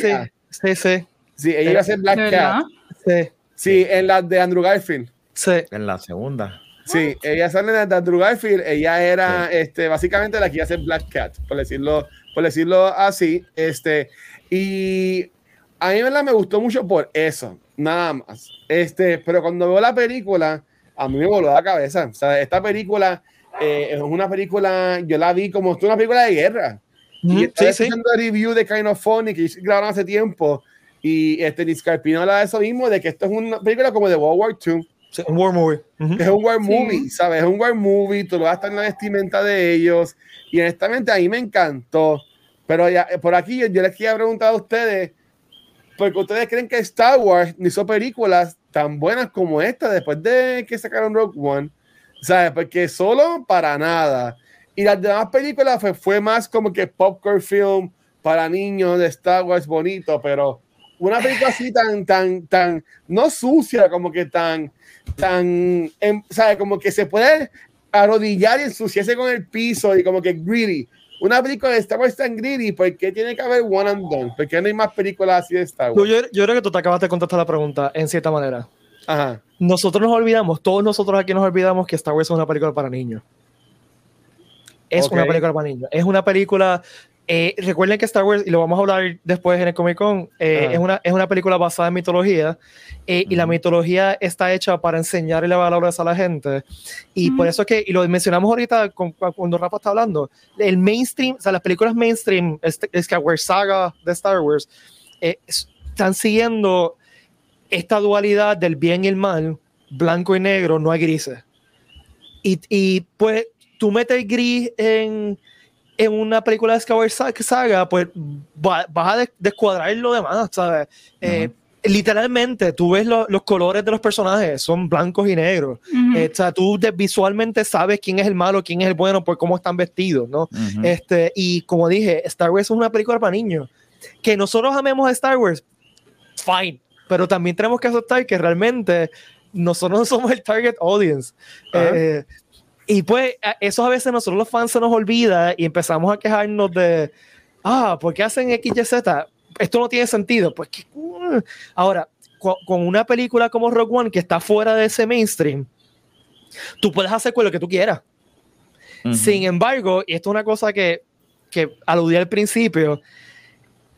Sí, sí. Sí, ella iba a ser Black Cat. Sí. Sí, en la de Andrew Garfield. Sí. En la segunda. Sí, ella sale en la de Andrew Garfield. Ella era este, básicamente la que iba a ser Black Cat, por decirlo por decirlo así. Este, y a mí me gustó mucho por eso, nada más. Este, pero cuando veo la película, a mí me voló la cabeza. O sea, esta película eh, es una película, yo la vi como una película de guerra. y estoy haciendo review de Kind of Funny que grabaron hace tiempo. Y este Discarpino habla de eso mismo, de que esto es una película como de World War II. un war movie. Es un war movie, ¿sabes? Es un war movie, tú lo vas a estar en la vestimenta de ellos. Y honestamente a mí me encantó. Pero ya, por aquí yo, les quería preguntar a ustedes, porque ustedes creen que Star Wars hizo películas tan buenas como esta después de que sacaron Rogue One, ¿sabes? Porque solo para nada. Y las demás películas fue, fue más como que popcorn film para niños de Star Wars bonito, pero una película así tan, tan, tan, no sucia, como que tan, tan, em, ¿sabes? Como que se puede arrodillar y ensuciarse con el piso y como que greedy. Una película de Star Wars tan greedy, ¿por qué tiene que haber one and done? ¿Por qué no hay más películas así de Star Wars? Yo, yo, creo que tú te acabas de contestar la pregunta en cierta manera. Ajá. Nosotros nos olvidamos, todos nosotros aquí nos olvidamos que Star Wars es una película para niños. Es una película para niños. Es una película eh, recuerden que Star Wars, y lo vamos a hablar después en el Comic Con, eh, es, una, es una película basada en mitología eh, y la mitología está hecha para enseñarle valores a la gente. Y por eso es que, y lo mencionamos ahorita cuando Rafa está hablando, el mainstream, o sea, las películas mainstream, Skyward Saga de Star Wars, están siguiendo esta dualidad del bien y el mal, blanco y negro, no hay grises. Y, y pues tú metes gris en en una película de Skyward Saga, pues vas a descuadrar lo demás, ¿sabes? Eh, literalmente, tú ves los colores de los personajes, son blancos y negros. Eh, o sea, tú visualmente sabes quién es el malo, quién es el bueno, por cómo están vestidos, ¿no? este, y como dije, Star Wars es una película para niños. Que nosotros amemos a Star Wars, fine. Pero también tenemos que aceptar que realmente nosotros no somos el target audience. Eh, y pues, eso a veces nosotros los fans se nos olvida y empezamos a quejarnos de, ah, ¿por qué hacen X, Y, Z? Esto no tiene sentido. Pues, uh. ahora, con, una película como Rogue One que está fuera de ese mainstream, tú puedes hacer con lo que tú quieras. Sin embargo, y esto es una cosa que, que aludí al principio,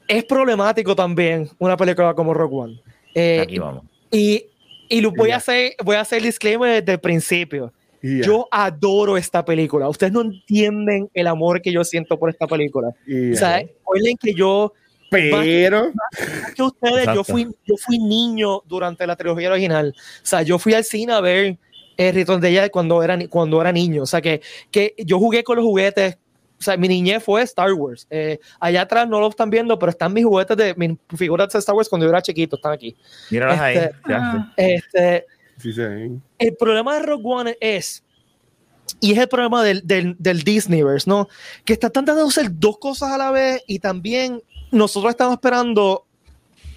es problemático también una película como Rogue One. Eh, Aquí vamos. Y, y lo voy, a hacer, voy a hacer el disclaimer desde el principio. Yo adoro esta película. Ustedes no entienden el amor que yo siento por esta película. O sea, recuerden que yo. Pero. que ustedes, yo fui, yo fui niño durante la trilogía original. O sea, yo fui al cine a ver el Return de ella cuando era, cuando era niño. O sea, que, que yo jugué con los juguetes. O sea, mi niñez fue Star Wars. Eh, allá atrás no lo están viendo, pero están mis juguetes de mis figuras de Star Wars cuando yo era chiquito. Están aquí. Míralas ahí. Este, el problema de Rogue One es, y es el problema del, del, del Disneyverse, ¿no? Que está tratando de hacer dos cosas a la vez y también nosotros estamos esperando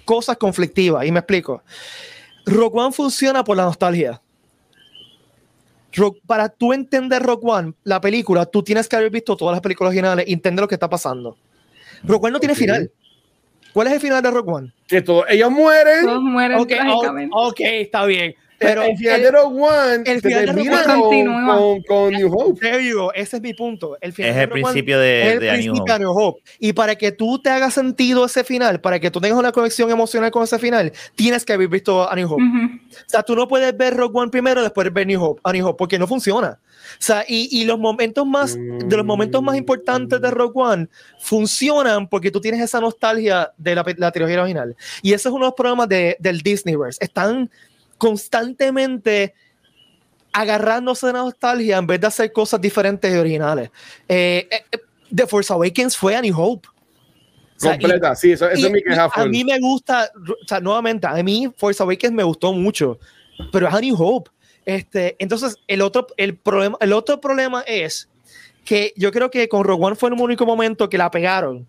cosas conflictivas. Y me explico. Rogue One funciona por la nostalgia. para tú entender Rogue One, la película, tú tienes que haber visto todas las películas originales y entender lo que está pasando. Rogue One no tiene final. ¿Cuál es el final de Rogue One? Que todos ellos mueren. Todos mueren. Ok, ok, está bien. Pero el final de Rogue One el final de Rogue One con, con, New Hope. ese es mi punto. El final es el principio de, de, New Hope. Y para que tú te haga sentido ese final, para que tú tengas una conexión emocional con ese final, tienes que haber visto a New Hope. O sea, tú no puedes ver Rogue One primero, después ver New Hope, a New Hope, porque no funciona. O sea, y, y, los momentos más, de los momentos más importantes de Rogue One funcionan porque tú tienes esa nostalgia de la, la trilogía original. Y ese es uno de los problemas de, del Disneyverse. Están constantemente agarrándose de nostalgia en vez de hacer cosas diferentes y originales. Eh, eh, eh, The Force Awakens fue a New Hope. Completa, sí, eso, es mi queja. A mí me gusta, o sea, nuevamente, a mí Force Awakens me gustó mucho, pero es a New Hope. Este, entonces, el otro, el, problema, el otro problema es que yo creo que con Rogue One fue el único momento que la pegaron.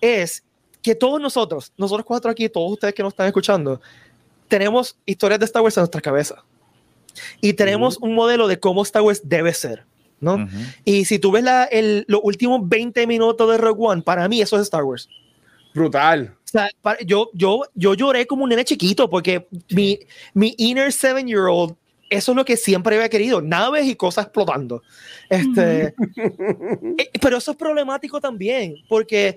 Es que todos nosotros, nosotros cuatro aquí, todos ustedes que nos están escuchando, tenemos historias de Star Wars en nuestra cabeza. Y tenemos un modelo de cómo Star Wars debe ser. ¿no? Y si tú ves la, el, los últimos 20 minutos de Rogue One, para mí eso es Star Wars. Brutal. O sea, yo, yo, yo lloré como un nene chiquito porque mi, mi inner seven-year-old, eso es lo que siempre había querido, naves y cosas explotando. Este, eh, pero eso es problemático también, porque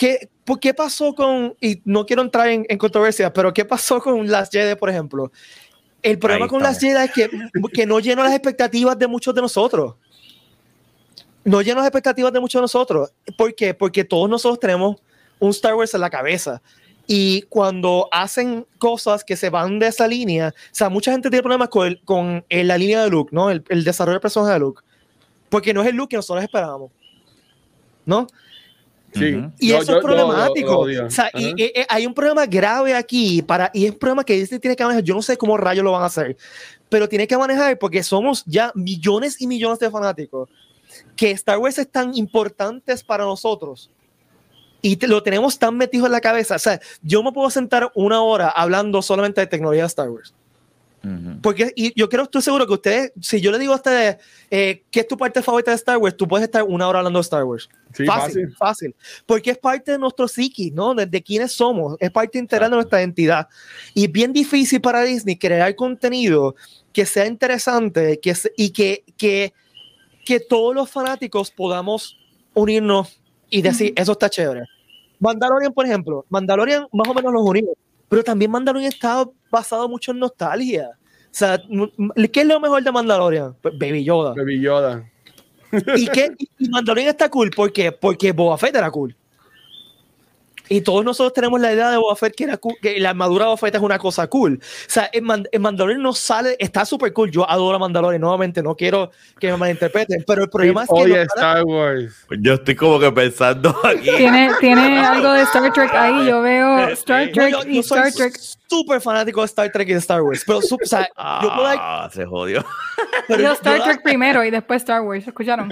¿Qué, ¿Qué pasó con, y no quiero entrar en, en controversia, pero qué pasó con las Jedi, por ejemplo? El problema con las Jedi es que, que no llena las expectativas de muchos de nosotros. No llena las expectativas de muchos de nosotros. ¿Por qué? Porque todos nosotros tenemos un Star Wars en la cabeza. Y cuando hacen cosas que se van de esa línea, o sea, mucha gente tiene problemas con, con la línea de Luke, ¿no? El, el desarrollo de personaje de Luke. Porque no es el Luke que nosotros esperábamos. ¿No? Sí. Y eso es problemático. o sea, y, y, hay un problema grave aquí para, y es un problema que Disney tiene que manejar. Yo no sé cómo rayos lo van a hacer, pero tiene que manejar porque somos ya millones y millones de fanáticos que Star Wars es tan importantes para nosotros y te, lo tenemos tan metido en la cabeza. O sea, yo me puedo sentar una hora hablando solamente de tecnología de Star Wars. Porque y yo creo, estoy seguro que ustedes, si yo le digo a ustedes eh, qué es tu parte favorita de Star Wars, tú puedes estar una hora hablando de Star Wars. Sí, fácil, fácil, Porque es parte de nuestro psiqui, ¿no? De, de quiénes somos, es parte integral de nuestra identidad. Y es bien difícil para Disney crear contenido que sea interesante que, y que, que, que todos los fanáticos podamos unirnos y decir, eso está chévere. Mandalorian, por ejemplo, Mandalorian más o menos los unimos, pero también Mandalorian está basado mucho en nostalgia. O sea, ¿qué es lo mejor de Mandalorian? Pues Baby Yoda. Baby Yoda. ¿Y, qué? y Mandalorian está cool, ¿por qué? Porque Boba Fett era cool. Y todos nosotros tenemos la idea de Boba Fett que, era cool, que la armadura de Boba Fett es una cosa cool. O sea, en, Man en Mandalorian no sale, está súper cool. Yo adoro a Mandalorian, nuevamente, no quiero que me malinterpreten, pero el problema es que. Oye, Star Wars. Pues yo estoy como que pensando aquí. Tiene, tiene algo de Star Trek ahí. Yo veo Star Trek yo, yo y Star Trek. Súper fanático de Star Trek y de Star Wars. Pero, o sea, ah, yo puedo. se jodió. Pero yo Star Trek primero y después Star Wars. ¿Escucharon?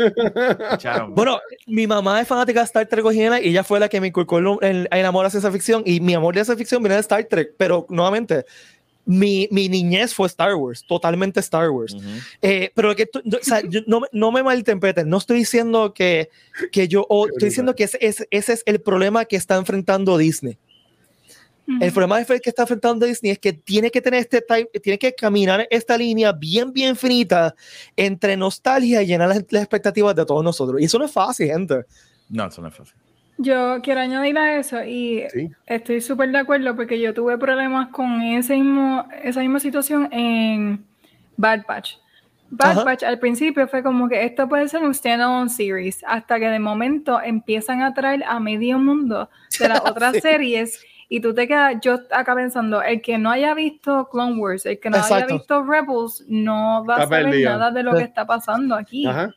Bueno, mi mamá es fanática de Star Trek original y ella fue la que me inculcó el, el amor a ciencia ficción. Y mi amor de ciencia ficción viene de Star Trek. Pero nuevamente, mi, mi, niñez fue Star Wars, totalmente Star Wars. Uh -huh. eh, pero que o sea, yo, no, no, me malinterpreten, no estoy diciendo que, que yo, oh, estoy diciendo que ese, ese, ese, es el problema que está enfrentando Disney. Uh -huh. El problema que está enfrentando Disney es que tiene que tener este type, tiene que caminar esta línea bien, bien finita entre nostalgia y llenar las, las expectativas de todos nosotros. Y eso no es fácil, gente. No, eso no es fácil. Yo quiero añadir a eso y sí. estoy súper de acuerdo porque yo tuve problemas con ese mismo, esa misma situación en Bad Batch. Bad Ajá. Batch al principio fue como que esto puede ser un standalone series hasta que de momento empiezan a traer a medio mundo de las otras sí. series y tú te quedas, yo acá pensando, el que no haya visto Clone Wars, el que no Exacto. haya visto Rebels, no va está a saber perdido. nada de lo que está pasando aquí. Ajá.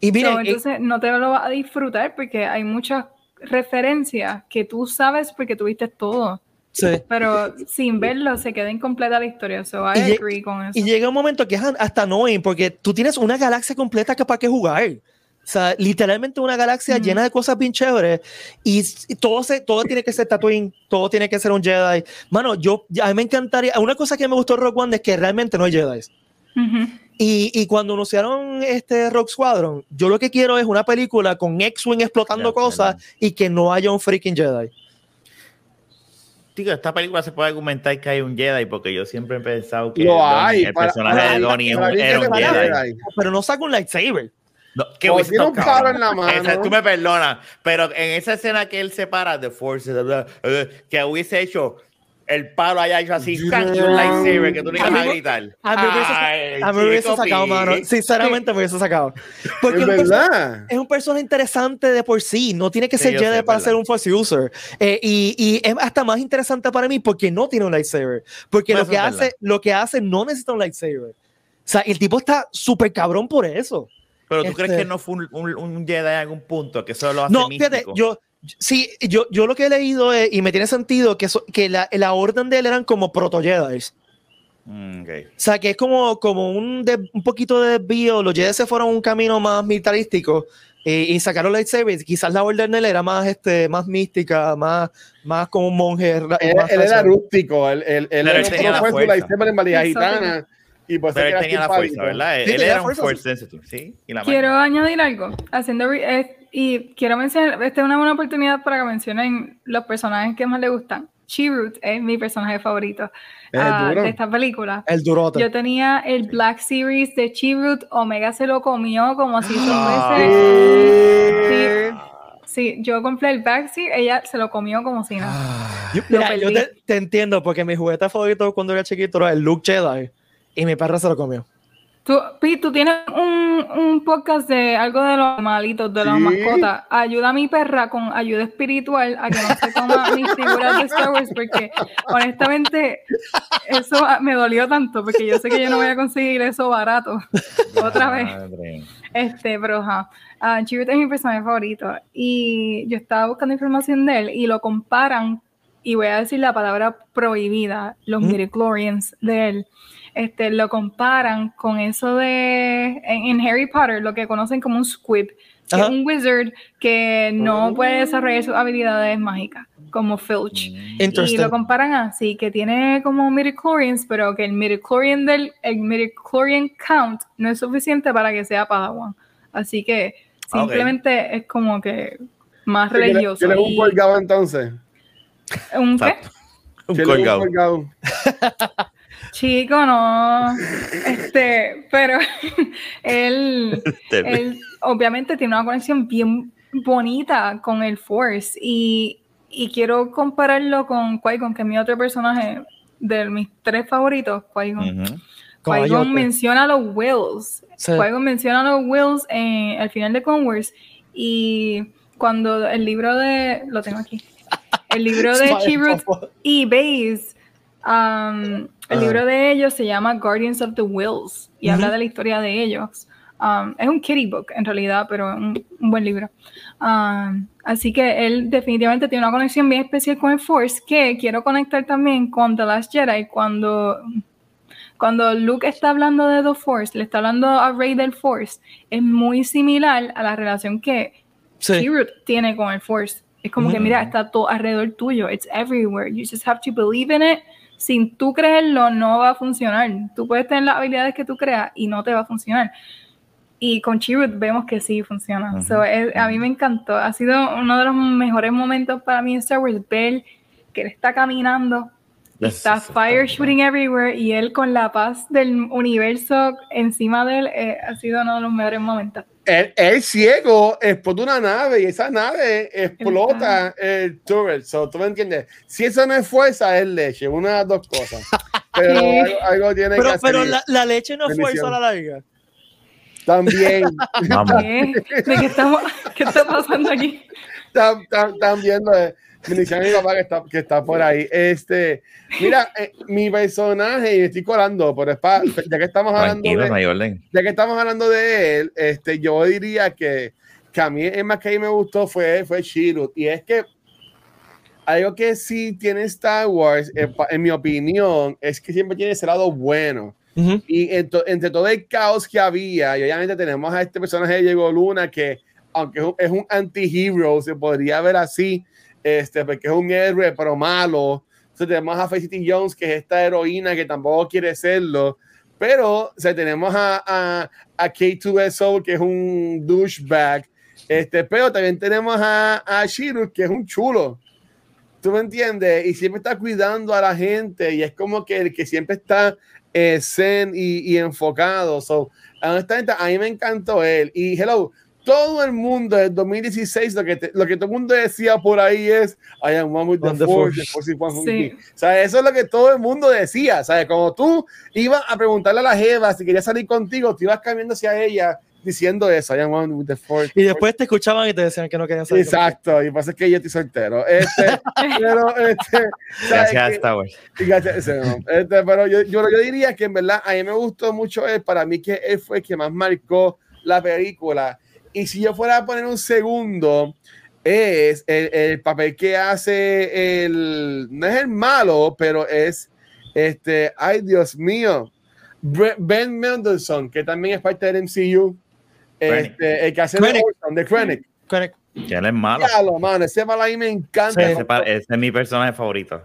Y so, entonces eh, no te lo vas a disfrutar porque hay muchas referencias que tú sabes porque tuviste todo. Sí. Pero sin verlo se queda incompleta la historia. So I y agree con eso. Y llega un momento que es hasta annoying porque tú tienes una galaxia completa que para qué jugar. O sea, literalmente una galaxia mm. llena de cosas bien chéveres y, y, todo, se, todo tiene que ser Tatooine, todo tiene que ser un Jedi. Mano, yo, a mí me encantaría, una cosa que me gustó de Rock One es que realmente no hay Jedi. Uh -huh. Y, y, cuando anunciaron este Rock Squadron, yo lo que quiero es una película con X-Wing explotando yeah, cosas yeah. y que no haya un freaking Jedi. Digo, esta película se puede argumentar que hay un Jedi porque yo siempre he pensado que lo Donnie, hay, el para, personaje para, de Donnie para, era un Jedi. Pero no saca un lightsaber. No, que no, tiene un palo en la mano. Esa, tú me perdonas, pero en esa escena que él separa The Force, que hubiese hecho el palo haya hecho así, yeah. un lightsaber que tú le ibas a gritar. A mí me hubiese sacado, mano. Sinceramente me hubiese sacado. Porque es, es, verdad. Un es un personaje interesante de por sí. No tiene que ser sí, Jedi sé, para ser un Force user. Eh, y, y, es hasta más interesante para mí porque no tiene un lightsaber. Porque lo que, hace, lo que hace no necesita un lightsaber. O sea, el tipo está súper cabrón por eso. Pero tú este... crees que no fue un, un, un, Jedi en algún punto, que solo lo hace No, místico? fíjate, yo, Sí, yo, yo lo que he leído es, y me tiene sentido que, so, que la, la, orden de él eran como proto-Jedi. Mm, okay. O sea, que es como, como un, de, un poquito de desvío. Los Jedi se fueron un camino más militarístico eh, y sacaron lightsabers. Quizás la orden de él era más, este, más mística, más, más como un monje. Él, él era rústico. Él, él, él, él fue su lightsaber en valija gitana. Y pues Pero él tenía la fuerza, ¿verdad? Sí, él era un fuerza, ¿sí? Y la Quiero añadir algo. Haciendo eh, y quiero mencionar, esta es una buena oportunidad para que mencionen los personajes que más le gustan. Chirrut es mi personaje favorito uh, de esta película. El durote. Yo tenía el Black Series de Chirrut, Omega se lo comió como si ah, fuese. Sí, sí, yo compré el Black Series, ella se lo comió como si nada. Yo, mira, yo te, te, entiendo porque mi juguete favorito cuando era chiquito era el Luke Jedi. y mi perra se lo comió. Tú, tú tienes un, un, podcast de algo de los malitos, de las mascotas. Ayuda a mi perra con ayuda espiritual a que no se coma mis figuras de Star Wars, porque honestamente eso me dolió tanto, porque yo sé que yo no voy a conseguir eso barato otra vez. Este, pero ja. Uh, es mi personaje favorito y yo estaba buscando información de él y lo comparan, y voy a decir la palabra prohibida, los mm. de él este, lo comparan con eso de en, Harry Potter, lo que conocen como un squib, que es un wizard que no puede desarrollar sus habilidades mágicas, como Filch. Mm. Y lo comparan así, que tiene como midichlorians, pero que el midichlorian del el midichlorian count no es suficiente para que sea Padawan. Así que simplemente es como que más religioso. ¿Tienes un colgado entonces? ¿Un qué? Un colgado. Chico, no. Este, pero él, él obviamente tiene una conexión bien bonita con el Force y, y quiero compararlo con Qui-Gon, que es mi otro personaje de mis tres favoritos, Qui-Gon. Qui-Gon menciona los Wills. Qui-Gon menciona los Wills en, al final de Converse y cuando el libro de... Lo tengo aquí. El libro de Chirrut y Base Um, el libro de ellos se llama Guardians of the Wills y habla de la historia de ellos. Um, es un kitty book en realidad, pero un, un buen libro. Um, así que él definitivamente tiene una conexión bien especial con el Force que quiero conectar también con The Last Jedi cuando cuando Luke está hablando de The Force, le está hablando a Rey del Force, es muy similar a la relación que sí. tiene con el Force. Es como que, mira, está todo alrededor tuyo. It's everywhere. You just have to believe in it sin tú creerlo no va a funcionar. Tú puedes tener las habilidades que tú creas y no te va a funcionar. Y con Chirrut vemos que sí funciona. a mí me encantó. Ha sido uno de los mejores momentos para mí en Star Wars ver que él está caminando, está fire shooting everywhere y él con la paz del universo encima de él eh, ha sido uno de los mejores momentos el, ciego explota una nave y esa nave explota el turret. So, ¿Tú me entiendes? Si eso no es fuerza, es leche. Una de las dos cosas. Pero algo, tiene pero, que hacer. Pero la, la, leche no es fuerza a la larga. También. ¿De qué, estamos, qué está pasando aquí? También mi papá que está, que está por ahí. Este, mira, eh, mi personaje, y estoy colando, pero es ya que estamos hablando de, ya que estamos hablando de él, este, yo diría que, que a mí el más que a mí me gustó fue, fue Shirut. Y es que algo que sí tiene Star Wars, eh, en mi opinión, es que siempre tiene ese lado bueno. Y entre, todo el caos que había, y obviamente tenemos a este personaje de Diego Luna que, aunque es un, anti-hero, se podría ver así, este, porque es un héroe, pero malo. Entonces tenemos a Felicity Jones, que es esta heroína que tampoco quiere serlo. Pero o tenemos a, a, a K2SO, que es un douchebag. Este, pero también tenemos a, a Shiru, que es un chulo. ¿Tú me entiendes? Y siempre está cuidando a la gente y es como que el que siempre está eh, zen y, y enfocado. So, honestamente, a mí me encantó él. Y hello, todo el mundo en 2016 lo que, lo que todo el mundo decía por ahí es I am one with the, force, O sea, eso es lo que todo el mundo decía, ¿sabes? Como tú ibas a preguntarle a la Jeva si quería salir contigo, tú ibas cambiando hacia ella diciendo eso, I am one with the force. Y después te escuchaban y te decían que no querían salir. Exacto, y pasa que yo estoy soltero. Este, pero, este, gracias, Star Wars. Este, pero yo, yo, yo, diría que en verdad a mí me gustó mucho él, para mí que él fue el que más marcó la película y si yo fuera a poner un segundo, es el, papel que hace el, no es el malo, pero es este, ay Dios mío, Ben Mendelsohn, que también es parte del MCU, este, el que hace de, de Krennic. Que él es malo. ese malo ahí me encanta. ese, es mi personaje favorito.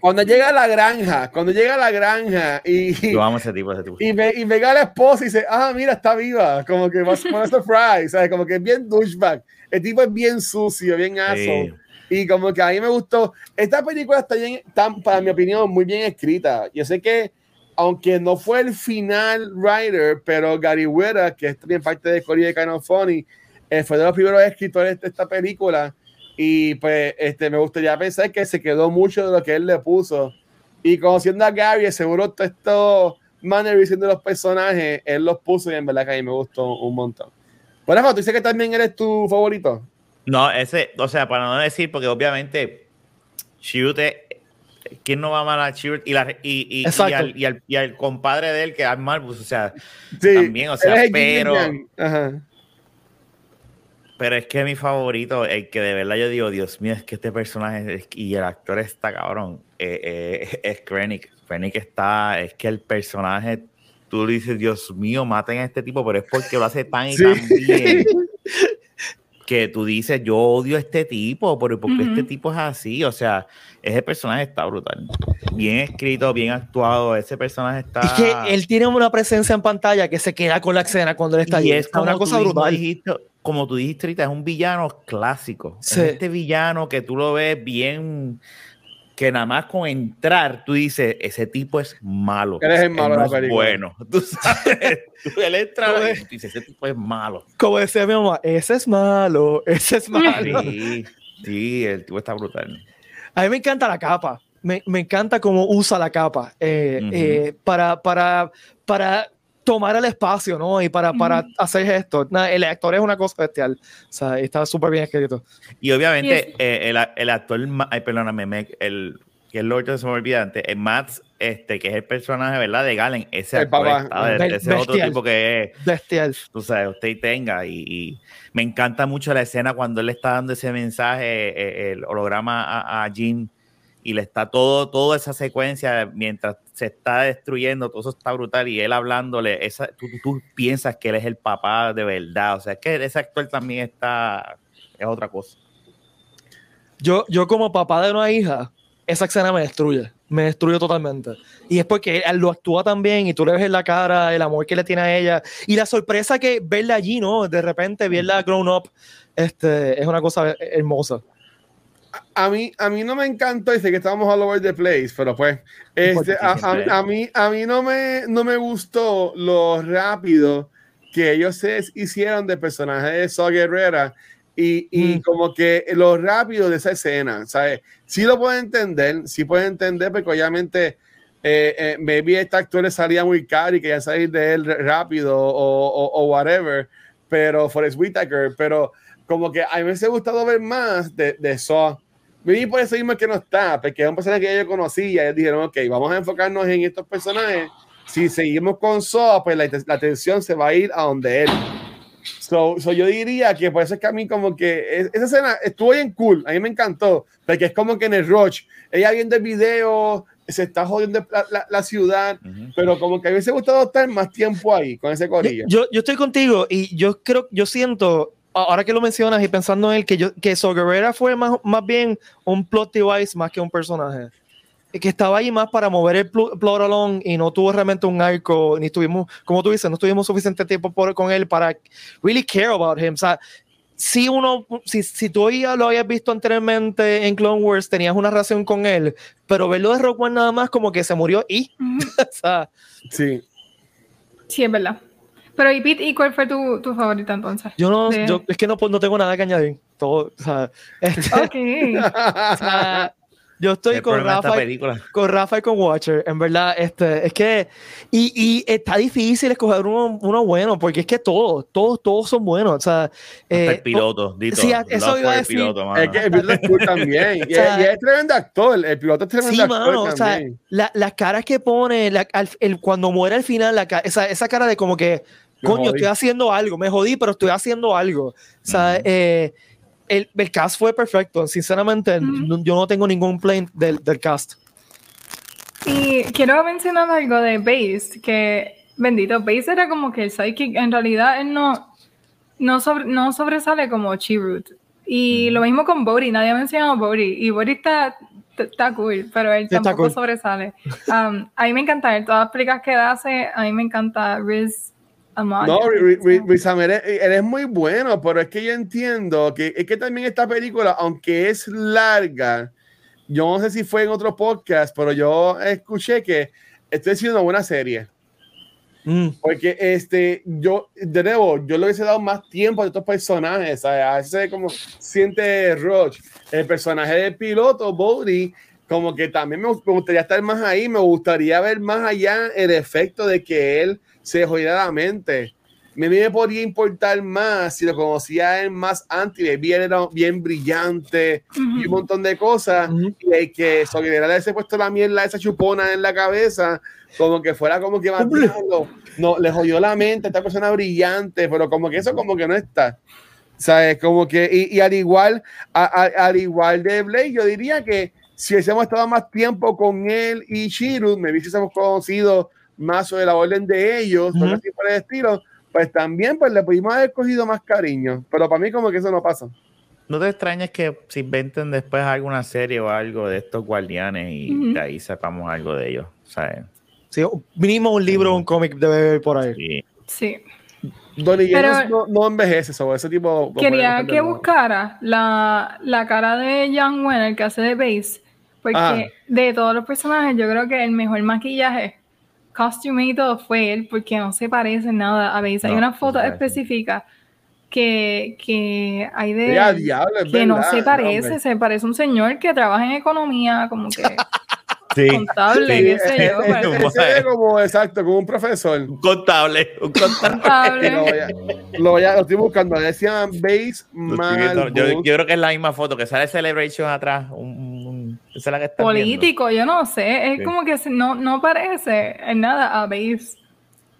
Cuando llega a la granja, cuando llega a la granja y. Yo amo ese tipo, ese tipo. Y, ve, y a la esposa y dice, ah, mira, está viva. Como que va a surprise, ¿sabes? Como que es bien douchebag. El tipo es bien sucio, bien aso. Y como que a mí me gustó. Esta película está bien, tan, para mi opinión, muy bien escrita. Yo sé que, aunque no fue el final writer, pero Gary Whitta, que es también parte de Corea de Kind of Funny, eh, fue de los primeros escritores de esta película y pues este, me gustaría pensar que se quedó mucho de lo que él le puso. Y conociendo a Gary, seguro todo esto mannerisms de los personajes, él los puso y en verdad que a mí me gustó un montón. Bueno, ¿tú dices que también eres tu favorito? No, ese, o sea, para no decir, porque obviamente Chirute, ¿quién no va a amar a Chirute? Y, la, y, y, y, al, y, al, y, al, compadre de él, que es Marcus, o sea, sí, también, o sea, pero... Ajá. Pero es que mi favorito, el que de verdad yo digo, Dios mío, es que este personaje y el actor está cabrón, eh, eh, es Krennic. Krennic está, es que el personaje, tú dices, Dios mío, maten a este tipo, pero es porque lo hace tan y tan bien que tú dices, yo odio a este tipo, pero porque este tipo es así? O sea, ese personaje está brutal. Bien escrito, bien actuado, ese personaje está... Es que él tiene una presencia en pantalla que se queda con la escena cuando él está y Es una cosa brutal. Dijiste, como tú dijiste ahorita, es un villano clásico. Sí. Es este villano que tú lo ves bien que nada más con entrar tú dices, ese tipo es malo. Él es el malo no es bueno. Tú sabes, él entra y dices, ese tipo es malo. Como decía mi mamá, ese es malo, ese es malo. Sí, sí, el tipo está brutal. A mí me encanta la capa. Me, me encanta cómo usa la capa eh, uh -huh. eh, para, para, para tomar el espacio, ¿no? Y para, para hacer esto. el actor es una cosa bestial. O sea, está súper bien escrito. Y obviamente, eh, el, el, actor, ay, perdóname, el que es lo que se me olvida antes, el Matt, este, que es el personaje, ¿verdad? De Galen, ese actor papá, está, de, ese bestial, otro tipo que es, bestial. tú sabes, usted tenga, y, y, me encanta mucho la escena cuando él está dando ese mensaje, eh, el holograma a, a Jean, y le está todo, toda esa secuencia mientras se está destruyendo, todo eso está brutal y él hablándole, esa, tú, tú, piensas que él es el papá de verdad, o sea, es que ese actor también está, es otra cosa. Yo, yo como papá de una hija, esa escena me destruye, me destruye totalmente. Y es porque él lo actúa tan bien y tú le ves en la cara el amor que le tiene a ella y la sorpresa que verla allí, ¿no? De repente verla grown up, este, es una cosa hermosa a mí, a mí no me encantó, dice que estábamos all over the place, pero pues, este, a, a, a, mí, a mí no me, no me gustó lo rápido que ellos se hicieron de personaje de Saw Guerrera y, y mm. como que lo rápido de esa escena, ¿sabes? Sí lo puedo entender, sí puedo entender, porque obviamente eh, eh, maybe este actor le salía muy caro y quería salir de él rápido o, o, o whatever, pero Forrest Whitaker, pero como que a mí me hubiese gustado ver más de, de Saw y por eso mismo que no está, porque es un personaje que yo conocía. Ellos dijeron, ok, vamos a enfocarnos en estos personajes. Si seguimos con Soa, pues la, la, atención se va a ir a donde él. So, so, yo diría que por eso es que a mí como que es, esa escena estuvo bien cool, a mí me encantó, porque es como que en el Roach, ella viendo el video, se está jodiendo la, la, la ciudad, uh -huh. pero como que a mí me hubiese gustado estar más tiempo ahí con ese corillo. Yo, yo estoy contigo y yo creo, yo siento ahora que lo mencionas y pensando en él, que, yo, que So Guerrera fue más, más bien un plot device más que un personaje. Que estaba ahí más para mover el plot along y no tuvo realmente un arco, ni tuvimos, como tú dices, no tuvimos suficiente tiempo por, con él para really care about him. O sea, si uno, si, si tú ya lo habías visto anteriormente en Clone Wars, tenías una relación con él, pero verlo de Rock One nada más como que se murió y. Uh -huh. o sea, sí. Sí, es verdad. Pero, ¿y Pete, ¿y cuál fue tu, tu favorita entonces? Yo no, de... yo, es que no, no tengo nada que añadir. Todo, o sea, este, okay. o sea, yo estoy con Rafa, con Rafa y con Watcher, en verdad, este, es que, y, y está difícil escoger uno, uno, bueno, porque es que todos, todos, todos son buenos, o sea. Eh, el piloto, dito. Sí, eso iba a decir. Piloto, es que el piloto es cool también, y, o sea, y, es tremendo actor, el piloto es tremendo sí, actor mano, también. O sea, la, las caras que pone, la, al, el, cuando muere al final, la, esa, esa cara de como que, coño, estoy haciendo algo, me jodí, pero estoy haciendo algo. O sea, uh -huh. eh, el, el, cast fue perfecto. Sinceramente, uh -huh. yo no tengo ningún plan del, del, cast. Y quiero mencionar algo de Base, que bendito, Base era como que el sidekick, en realidad él no, no, sobre, no sobresale como Chirrut. Y lo mismo con Bodhi, nadie ha mencionado Bodhi, y Bodhi está, está cool, pero él tampoco cool. sobresale. Um, a mí me encanta él, todas las películas que hace, a mí me encanta Riz No, Riz Ahmed él es muy bueno, pero es que yo entiendo que es que también esta película, aunque es larga, yo no sé si fue en otro podcast, pero yo escuché que esto es una buena serie. Mm. Porque este, yo, de nuevo, yo le hubiese dado más tiempo a estos personajes. ¿sabes? A veces como siente Roach, el personaje del piloto, Bodhi, como que también me, gustaría estar más ahí, me gustaría ver más allá el efecto de que él se jodiera la mente. Me, me podría importar más si lo conocía a él más antes, bien, era bien brillante y un montón de cosas, y que sobre ese puesto la mierda, esa chupona en la cabeza, como que fuera como que más no, le jodió la mente, esta persona brillante, pero como que eso como que no está. ¿Sabes? Como que, y, al igual, al igual de Blake, yo diría que si hubiésemos estado más tiempo con él y Shiru, me hubiésemos conocido más sobre la orden de ellos, uh así por el estilo, pues también pues le pudimos haber cogido más cariño. Pero para mí como que eso no pasa. ¿No te extrañas que se inventen después alguna serie o algo de estos guardianes y de ahí sepamos algo de ellos? ¿sabes? Sí, mínimo un libro o un cómic debe haber por ahí. Sí. sí. Donnie no, no, envejece eso, ese tipo. Quería que buscara la, la, cara de Young Wen, el que hace de Base, porque ah. de todos los personajes, yo creo que el mejor maquillaje, costume y todo fue él, porque no se parece nada a Base. Hay una foto específica que, que hay de que no se parece, se parece un señor que trabaja en economía, como que contable, qué sé yo. como, exacto, como un profesor. Un contable, un contable. lo, voy a, lo, voy a, lo, estoy buscando. Decían Base Mal. Yo, yo, creo que es la misma foto, que sale Celebration atrás. Un, esa es la que está Político, yo no sé. Es como que no, no parece en nada a Base.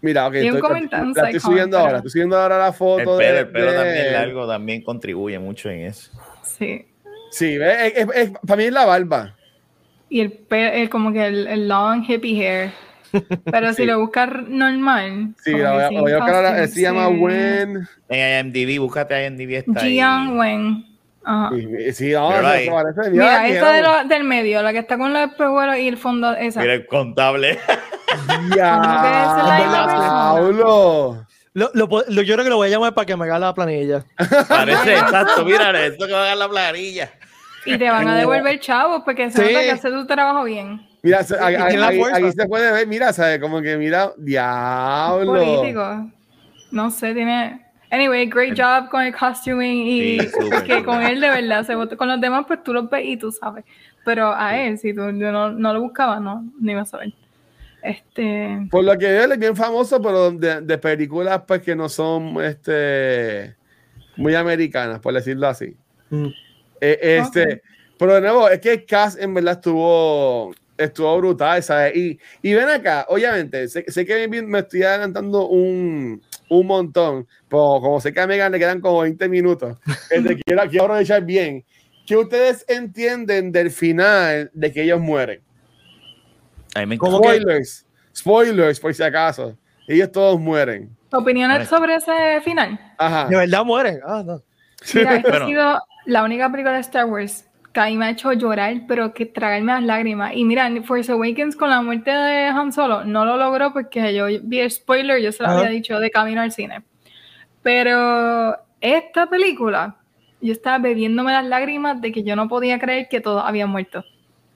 Mira, ok, estoy, la, estoy subiendo ahora, estoy subiendo ahora la foto. El pelo, el pelo también largo también contribuye mucho en eso. Sí. Sí, es, es, es, para mí es la barba y el, el como que el, el, long hippie hair. Pero si lo buscas normal. Sí, lo voy, a, voy a buscar ahora. Se llama Wen. En IMDb, búscate IMDb. Está Jian Wen. Ajá. Sí, no, no, parece, mira, mira esta de lo, del medio, la que está con los espejuelos y el fondo, esa. Mira el contable. Ya, Lo, lo, lo, yo creo que lo voy a llamar para que me haga la planilla. Parece exacto, mira, esto que va a hacer la planilla. Y te van a devolver chavos porque se nota que hace tu trabajo bien. Mira, aquí, se puede ver, mira, ¿sabes? Como que mira, diablo. Político. No sé, tiene. Anyway, great job con el costuming y que con él de verdad se votó. Con los demás, pues tú lo ves y tú sabes. Pero a él, si tú no, no lo buscabas, no, ni vas a saber. Este... Por lo que él es bien famoso, pero de, de, películas pues que no son este muy americanas, por decirlo así. Mm. Eh, este, Pero de nuevo, es que el cast en verdad estuvo, estuvo brutal, ¿sabes? Y, y ven acá, obviamente, sé, sé, que me estoy adelantando un, un montón, pero como sé que a Megan le quedan como 20 minutos, este, quiero, quiero aprovechar bien. ¿Qué ustedes entienden del final de que ellos mueren? Spoilers, spoilers, por si acaso. Ellos todos mueren. ¿Opiniones sobre ese final? Ajá. De verdad mueren. Ah, no. Mira, ha sido la única película de Star Wars que a mí me ha hecho llorar, pero que tragarme las lágrimas. Y mira, Force Awakens con la muerte de Han Solo no lo logró porque yo vi el spoiler, yo se lo había dicho de camino al cine. Pero esta película, yo estaba bebiéndome las lágrimas de que yo no podía creer que todos habían muerto.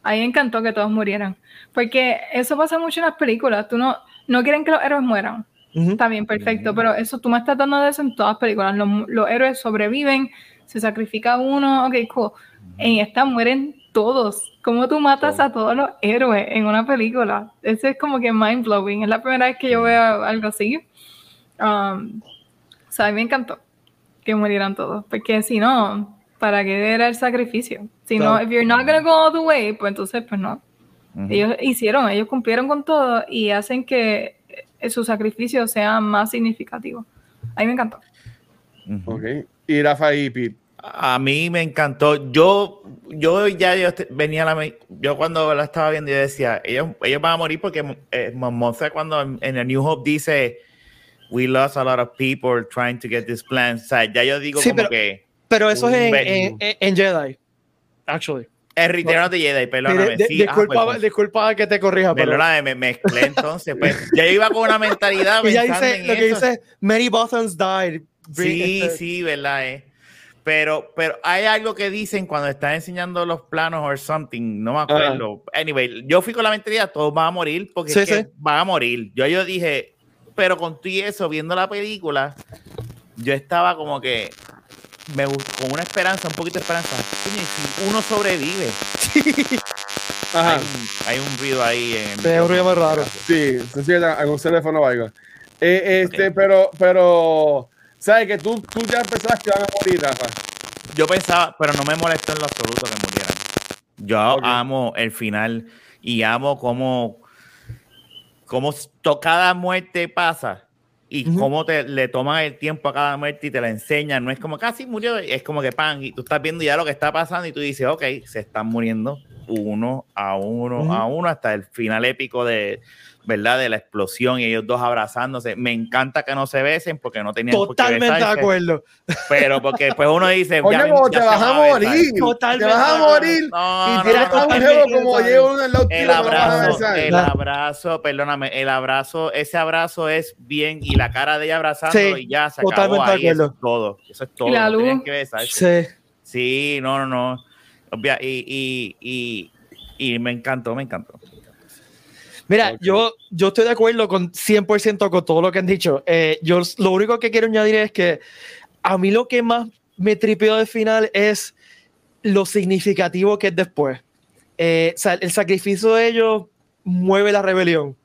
A mí me encantó que todos murieran. Porque eso pasa mucho en las películas. Tú no, no quieren que los héroes mueran. Está bien, perfecto. Pero eso tú me estás dando de eso en todas las películas. Los, los héroes sobreviven, se sacrifica uno, ok, cool. En esta mueren todos. ¿Cómo tú matas a todos los héroes en una película? Eso es como que mind blowing. Es la primera vez que yo veo algo así. Um, o sea, a mí me encantó que murieran todos. Porque si no, ¿para qué era el sacrificio? Si no, if you're not gonna go all the way, pues entonces, pues no. Ellos hicieron, ellos cumplieron con todo y hacen que su sacrificio sea más significativo. A mí me encantó. Ok. Y Rafa y Pete. A mí me encantó. Yo, yo ya yo venía la, yo cuando la estaba viendo yo decía, ellos, ellos van a morir porque eh, cuando en, el New Hope dice, we lost a lot of people trying to get this plan. O sea, ya yo digo como que. Pero eso es en, en, Jedi, actually. El Return de Jedi, perdóname. sí, disculpa, ah, pues, disculpa, que te corrija. Perdóname, me mezclé entonces. Pues, ya iba con una mentalidad. y ya dice, lo que dice, many Bothans died. Sí, este sí, verdad, eh. Pero, pero hay algo que dicen cuando están enseñando los planos o something, no me acuerdo. Anyway, yo fui con la mentalidad, todos van a morir porque van a morir. Yo, yo dije, pero con todo eso, viendo la película, yo estaba como que me con una esperanza, un poquito de esperanza. si uno sobrevive. Hay, un, ruido ahí. En sí, un ruido muy raro. Sí, se algún teléfono o algo. Eh, este, pero, pero, ¿sabes que tú, tú ya pensabas que iban a morir, Rafa? Yo pensaba, pero no me molestó en lo absoluto que murieran. Yo amo el final y amo cómo, cómo cada muerte pasa y cómo te le toman el tiempo a cada muerte y te la enseñan. No es como casi murió, es como que pan, y tú estás viendo ya lo que está pasando y tú dices, ok, se están muriendo uno a uno a uno hasta el final épico de, ¿verdad? De la explosión y ellos dos abrazándose. Me encanta que no se besen porque no tenían Totalmente de acuerdo. Pero porque después uno dice, Oye, te vas a morir. Totalmente. Te vas a morir. y tiras un juego como llevo uno en la El abrazo, el abrazo, perdóname, el abrazo, ese abrazo es bien y la cara de ella abrazando y ya se acabó ahí. Eso es todo. Eso es todo. ¿Y la luz? Sí. Sí, no, no, no. Y, y, y, y me encantó, me encantó. Mira, yo, yo estoy de acuerdo con 100% con todo lo que han dicho. Eh, yo lo único que quiero añadir es que a mí lo que más me tripeó del final es lo significativo que es después. Eh, o sea, el sacrificio de ellos mueve la rebelión. O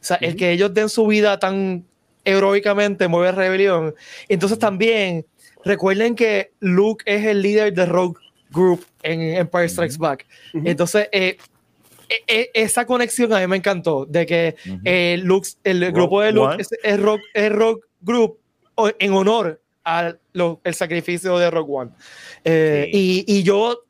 sea, el que ellos den su vida tan heroicamente mueve la rebelión. Entonces también recuerden que Luke es el líder de Rogue Group en Empire Strikes Back. Entonces, eh, e, e, esa conexión a mí me encantó, de que el, el grupo de Luke es, rock, rock Group en honor al el sacrificio de Rock One. Eh, y, y, yo,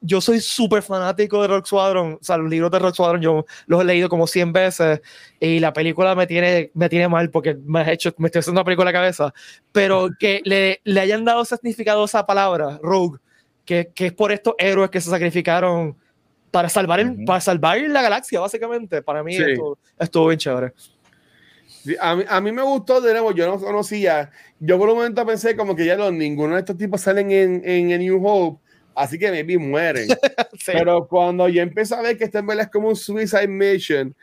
yo soy súper fanático de Rock Squadron, o sea, los libros de Rock Squadron yo los he leído como 100 veces y la película me tiene, me tiene mal porque me, ha hecho, me estoy haciendo una película en la cabeza, pero que le, le hayan dado ese significado a esa palabra, Rogue, que, que es por estos héroes que se sacrificaron para salvar, el, para salvar la galaxia, básicamente. Para mí estuvo, bien chévere. A mí, a mí, me gustó, de nuevo, yo no conocía. Yo por un momento pensé como que ya no, ninguno de estos tipos salen en, en, New Hope, así que maybe mueren. Pero cuando yo empecé a ver que esta en verdad es como un Suicide Mission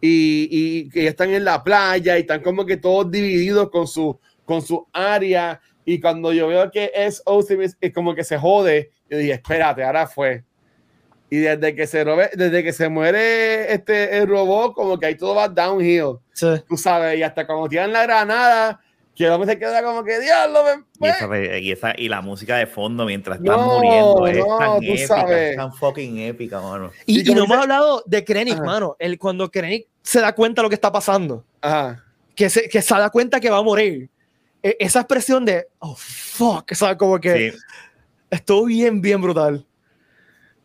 y, y, que ya están en la playa y están como que todos divididos con su, con su área. Y cuando yo veo que es es como que se jode, yo dije, espérate, ahora fue. Y desde que se robe, desde que se muere este el robot, como que ahí todo va downhill. Tú sabes, y hasta cuando tiran la granada, que el hombre se queda como que diablo. Me... Y, esa, y, esa, y, la música de fondo mientras están muriendo es tan épica, es tan fucking épica, mano. Y, y, no hemos hablado de Krennic, mano. El, cuando Krennic se da cuenta de lo que está pasando, Ajá. Que, se, que se da cuenta que va a morir. E, esa expresión de, oh, fuck, ¿sabes? Como que estuvo bien, bien brutal.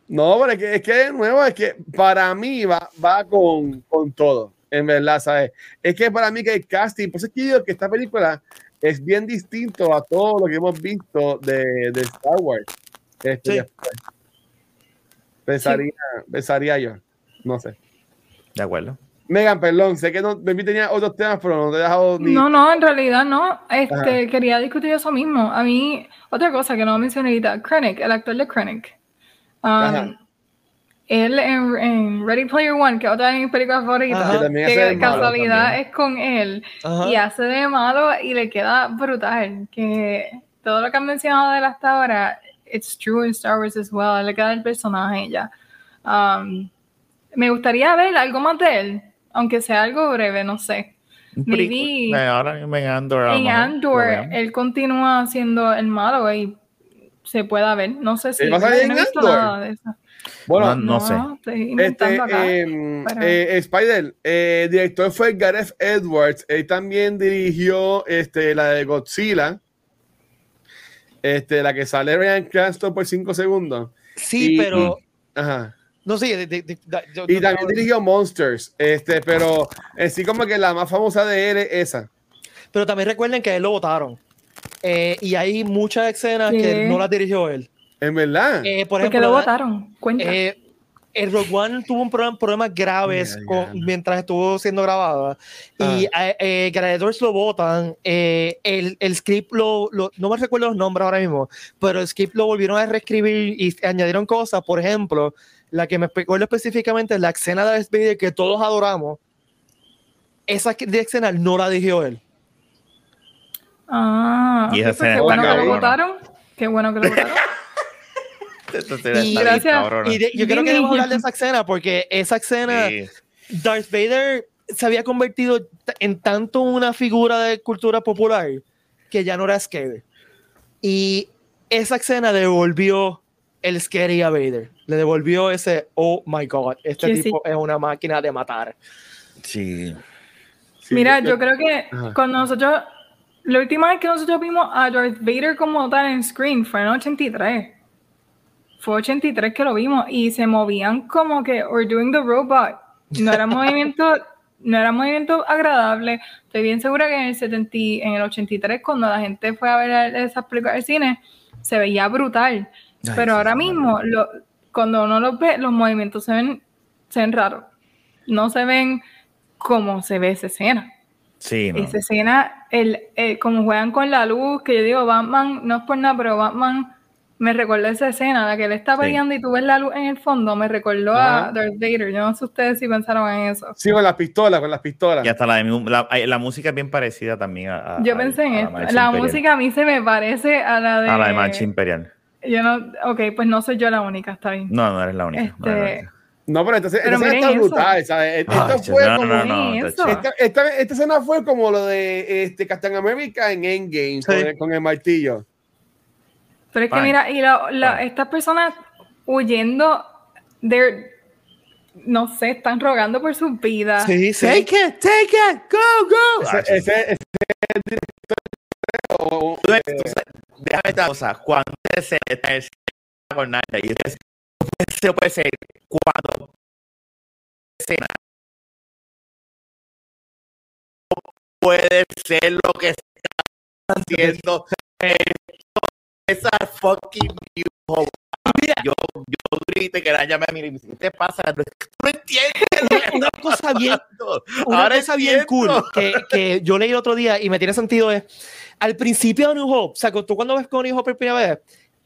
No, pero es que, es que de nuevo, es que para mí va, va con, con todo, en verdad, ¿sabes? Es que para mí que el casting, pues es que digo que esta película es bien distinto a todo lo que hemos visto de, de Star Wars. Este, pensaría, pensaría yo, no sé. De acuerdo. Megan, perdón, sé que no, me tenía otros temas, pero no te he dejado ni... No, no, en realidad no. Este, quería discutir eso mismo. A mí, otra cosa que no mencioné ahorita, Krennic, el actor de Krennic. Um, él en, Ready Player One, que otra de mis películas favoritas, que, casualidad es con él, y hace de malo y le queda brutal. Que todo lo que han mencionado de él hasta ahora, it's true in Star Wars as well, le queda el personaje ya. Um, me gustaría ver algo más de él, aunque sea algo breve, no sé. Maybe, ahora en Andor, en Andor él continúa siendo el malo y se pueda ver. No sé si no he visto nada de eso. Bueno, no, sé. Este, em, eh, Spider, eh, director fue Gareth Edwards. Él también dirigió este, la de Godzilla. Este, la que sale Ryan Cranston por 5 segundos. Sí, pero. ajá. No, sí. y también dirigió Monsters. Este, pero sí, como que la más famosa de él es esa. Pero también recuerden que él lo votaron. Eh, y hay muchas escenas que no las dirigió él. En verdad. Eh, por ejemplo, lo votaron? Cuenta. Eh, el Rogue One tuvo un problema, problemas graves mientras estuvo siendo grabada y ah. eh, lo votan. el, el, script lo, no me recuerdo los nombres ahora mismo, pero el script lo volvieron a reescribir y añadieron cosas. Por ejemplo, la que me recuerdo específicamente la escena de Vader que todos adoramos. Esa escena no la dirigió él. Ah, y esa pues qué bueno que lo votaron. Qué bueno que lo votaron. y, gracias. y yo creo que debemos hablar de esa escena porque esa escena, Darth Vader se había convertido en tanto una figura de cultura popular que ya no era scary. Y esa escena devolvió el scary a Vader. Le devolvió ese, oh my god, este tipo es una máquina de matar. Sí. Mira, yo creo que cuando nosotros, la última vez que nosotros vimos a Darth Vader como tal en screen fue en 83. Fue 83 que lo vimos y se movían como que, or doing the robot. No era movimiento, no era movimiento agradable. Estoy bien segura que en el, 70, en el 83, cuando la gente fue a ver esas películas de cine, se veía brutal. Pero ahora mismo, lo, cuando uno los ve, los movimientos se ven, se ven raros. No se ven como se ve esa escena. Sí, no. Esa escena, el, como juegan con la luz, que yo digo, Batman, no es por nada, pero Batman me recordó esa escena, la que él está peleando y tú ves la luz en el fondo, me recordó a Darth Vader. Yo no sé ustedes si pensaron en eso. Sí, con las pistolas, con las pistolas. Y hasta la, la, la música es bien parecida también a. Yo pensé en eso. La, música a mí se me parece a la de. A la de Marcha Imperial. Yo no. Ok, pues no soy yo la única, está bien. No, no eres la única. Este, no, pero entonces esta escena está brutal, ¿sabes? Esta fue como. esta, esta, escena fue como lo de este, Captain America en Endgame con, el, martillo. Pero es que mira, y la, estas personas huyendo, de no sé, están rogando por su vida. Sí, sí. Take it, take it, go, go. Ese, ese, ese es director. Déjame esta cosa. Cuando se está con nada y eso puede ser cuando escena puede ser lo que está haciendo esa fucking new hope. Yo, yo grité que la llamé a mí y ¿qué te pasa? No entiendes. una cosa bien, una Ahora cosa bien cool que, que, yo leí el otro día y me tiene sentido es al principio de New Hope, o sea, tú cuando ves con New Hope por primera vez,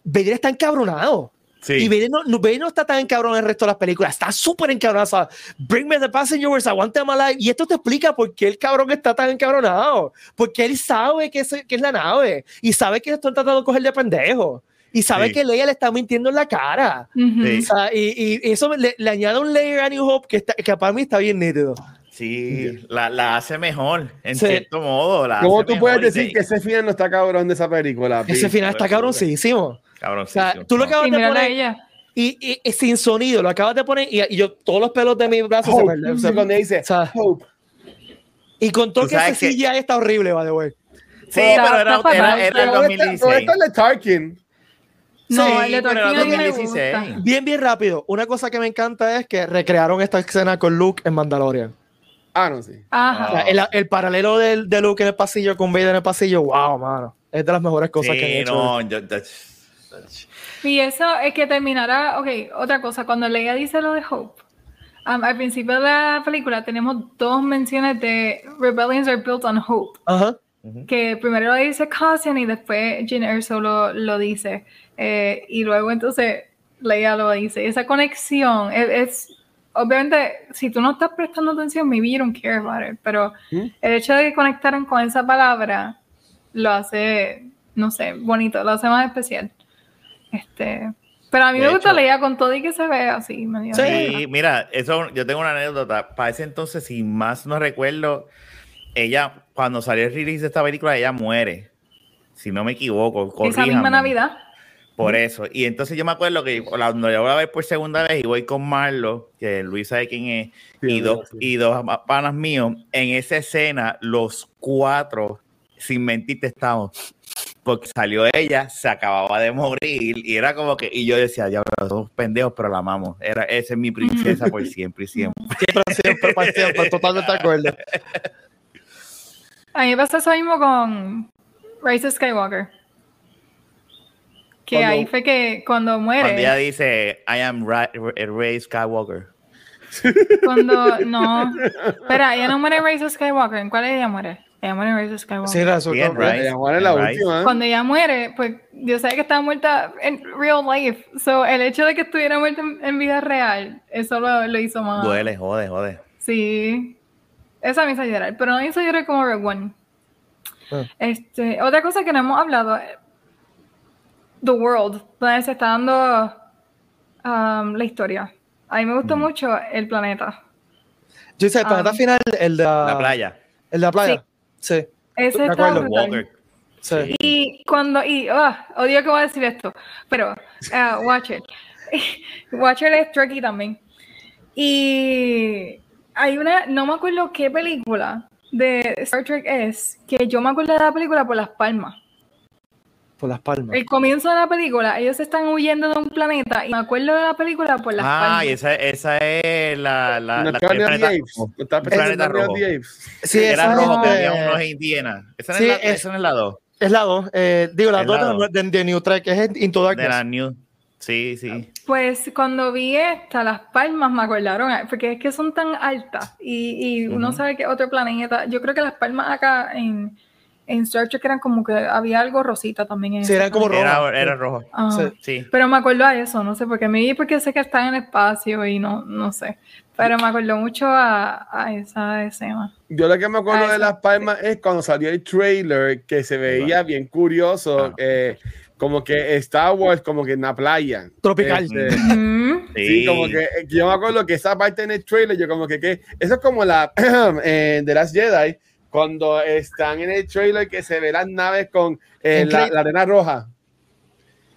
Vader está encabronado. Y Vader no, no, está tan encabrón en el resto de las películas, está súper encabronado. Bring me the passengers, I want them alive. Y esto te explica por qué el cabrón está tan encabronado. Porque él sabe que es, que es la nave y sabe que están tratando de coger de pendejo. Y sabe que Leia le está mintiendo en la cara. o sea, y, y, eso le, añade un layer a New Hope que, está, que para mí está bien nítido. Sí, la, la, hace mejor, en cierto modo. La ¿Cómo tú puedes decir que ese final no está cabrón de esa película? Ese final está cabroncísimo. O sea, tú lo acabas de poner y, y, sin sonido, lo acabas de poner y, yo todos los pelos de mi brazo se me o sea, cuando dice Hope. Y con todo que ese ya está horrible, by the way. Sí, pero era, era, era, el 2016. Pero esta es de Tarkin. No, sí, el de Tarkin 2016. Bien, bien rápido. Una cosa que me encanta es que recrearon esta escena con Luke en Mandalorian. Ah, no, sí. Ajá. el, el, paralelo de, de Luke en el pasillo con Vader en el pasillo, wow, mano. Es de las mejores cosas que he hecho. No, yo, y eso es que terminará, ok, otra cosa, cuando Leia dice lo de Hope, um, al principio de la película tenemos dos menciones de Rebellions are built on Hope. Que primero lo dice Cassian y después Jyn Erso lo, lo dice. Eh, y luego entonces Leia lo dice. Esa conexión es, obviamente, si tú no estás prestando atención, maybe you don't care about it, pero ¿Mm? el hecho de que conectaran con esa palabra lo hace, no sé, bonito, lo hace más especial. Este, pero a mí me gusta leer con todo y que se vea así. sí, mira, eso yo tengo una anécdota. Para ese entonces, si más no recuerdo, ella, cuando salió el release de esta película, ella muere. Si no me equivoco. Esa misma Navidad. Por eso. Y entonces yo me acuerdo que cuando yo voy a ver por segunda vez y voy con Marlo, que Luis sabe quién es, y, dos, y dos panas míos, en esa escena, los cuatro, sin mentirte, estamos porque salió ella, se acababa de morir y era como que, y yo decía, ya, somos pendejos, pero la amamos. Era, esa es mi princesa por siempre y siempre. Siempre, siempre, para siempre, totalmente de acuerdo. A mí me pasa eso mismo con Rise of Skywalker. Que ahí fue que cuando muere. Cuando ella dice, I am Ray Skywalker. Cuando, no. Espera, ella no muere Rise of Skywalker. ¿En cuál ella muere? Ella muere en Rise of Skywalker. Sí, razón. Ella muere en la última. Cuando ella muere, pues yo sé que estaba muerta en real life. So, el hecho de que estuviera muerta en, vida real, eso lo, lo, hizo más. Duele, jode, jode. Sí. Eso me hizo llorar. Pero no me hizo llorar como Rogue One. Ah. Este, otra cosa que no hemos hablado, The World, donde se está dando um, la historia. A mí me gustó mm. mucho el planeta. Yo hice el planeta um, final, el de la playa. El de la playa. Sí. Ese está Sí. Y cuando, y oh, odio que voy a decir esto, pero uh, watch it. watch it es tricky también. Y hay una, no me acuerdo qué película de Star Trek es, que yo me acuerdo de la película por Las Palmas. Por Las Palmas. El comienzo de la película, ellos están huyendo de un planeta y me acuerdo de la película por Las Palmas. Ah, y esa, esa es la, la, la, planeta, planeta rojo. Sí, era rojo, había unos indígenas. Esa, sí, es, la, es la 2. Es la 2. Eh, digo, la 2 de, de, New Trek, es Into Darkness. De la New. Sí, sí. Pues cuando vi esta, las palmas me acordaron, porque es que son tan altas y, y uno sabe que otro planeta. Yo creo que las palmas acá en, en Star Trek eran como que había algo rosita también. En sí, eran como rojo. Era, era rojo. Ah, sí. Pero me acuerdo a eso, no sé, porque me vi porque sé que están en el espacio y no, no sé. Pero me acuerdo mucho a, a esa escena. Yo lo que me acuerdo de Las Palmas es cuando salió el trailer que se veía bien curioso. Eh, como que Star Wars, como que en la playa. Tropical. Este, sí. como que yo me acuerdo que esa parte en el trailer, yo como que, que eso es como la de las Jedi, cuando están en el trailer que se ve las naves con eh, la, arena roja.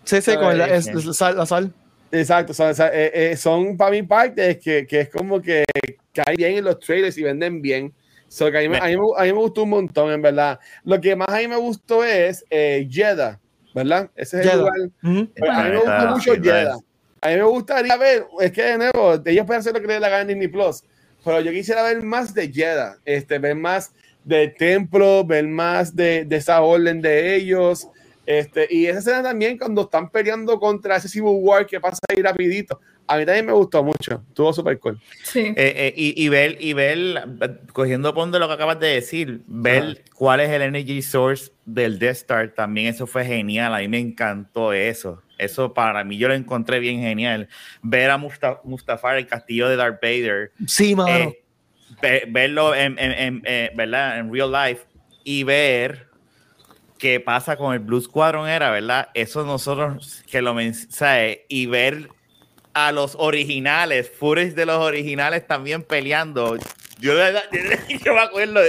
Sí, sí, con la, sal. Exacto, son, eh, eh, son para mi parte que, que, es como que caen bien en los trailers y venden bien. So, que a, mí, a, mí, a, mí, me gustó un montón, en verdad. Lo que más a mí me gustó es eh, Jeddah, ¿verdad? Ese es el lugar. Pues, a mí me gusta mucho Jeddah. A mí me gustaría ver, es que de nuevo, ellos pueden hacer lo que les la gana en Disney Plus, pero yo quisiera ver más de Jeddah, este, ver más del templo, ver más de, de esa orden de ellos. Este, y esa escena también cuando están peleando contra ese Civil War que pasa ahí rapidito. A mí también me gustó mucho. Estuvo súper cool. Sí. Eh, eh, y, y, ver, y ver, cogiendo por de lo que acabas de decir, ver cuál es el energy source del Death Star, también eso fue genial. A mí me encantó eso. Eso para mí yo lo encontré bien genial. Ver a Mustafar, el castillo de Darth Vader. Sí, mano. Eh, verlo en, en, en, ¿verdad? en real life y ver qué pasa con el Blue Squadron era, ¿verdad? Eso nosotros que lo mensaje y ver a los originales, Furies de los originales también peleando. Yo, yo me acuerdo.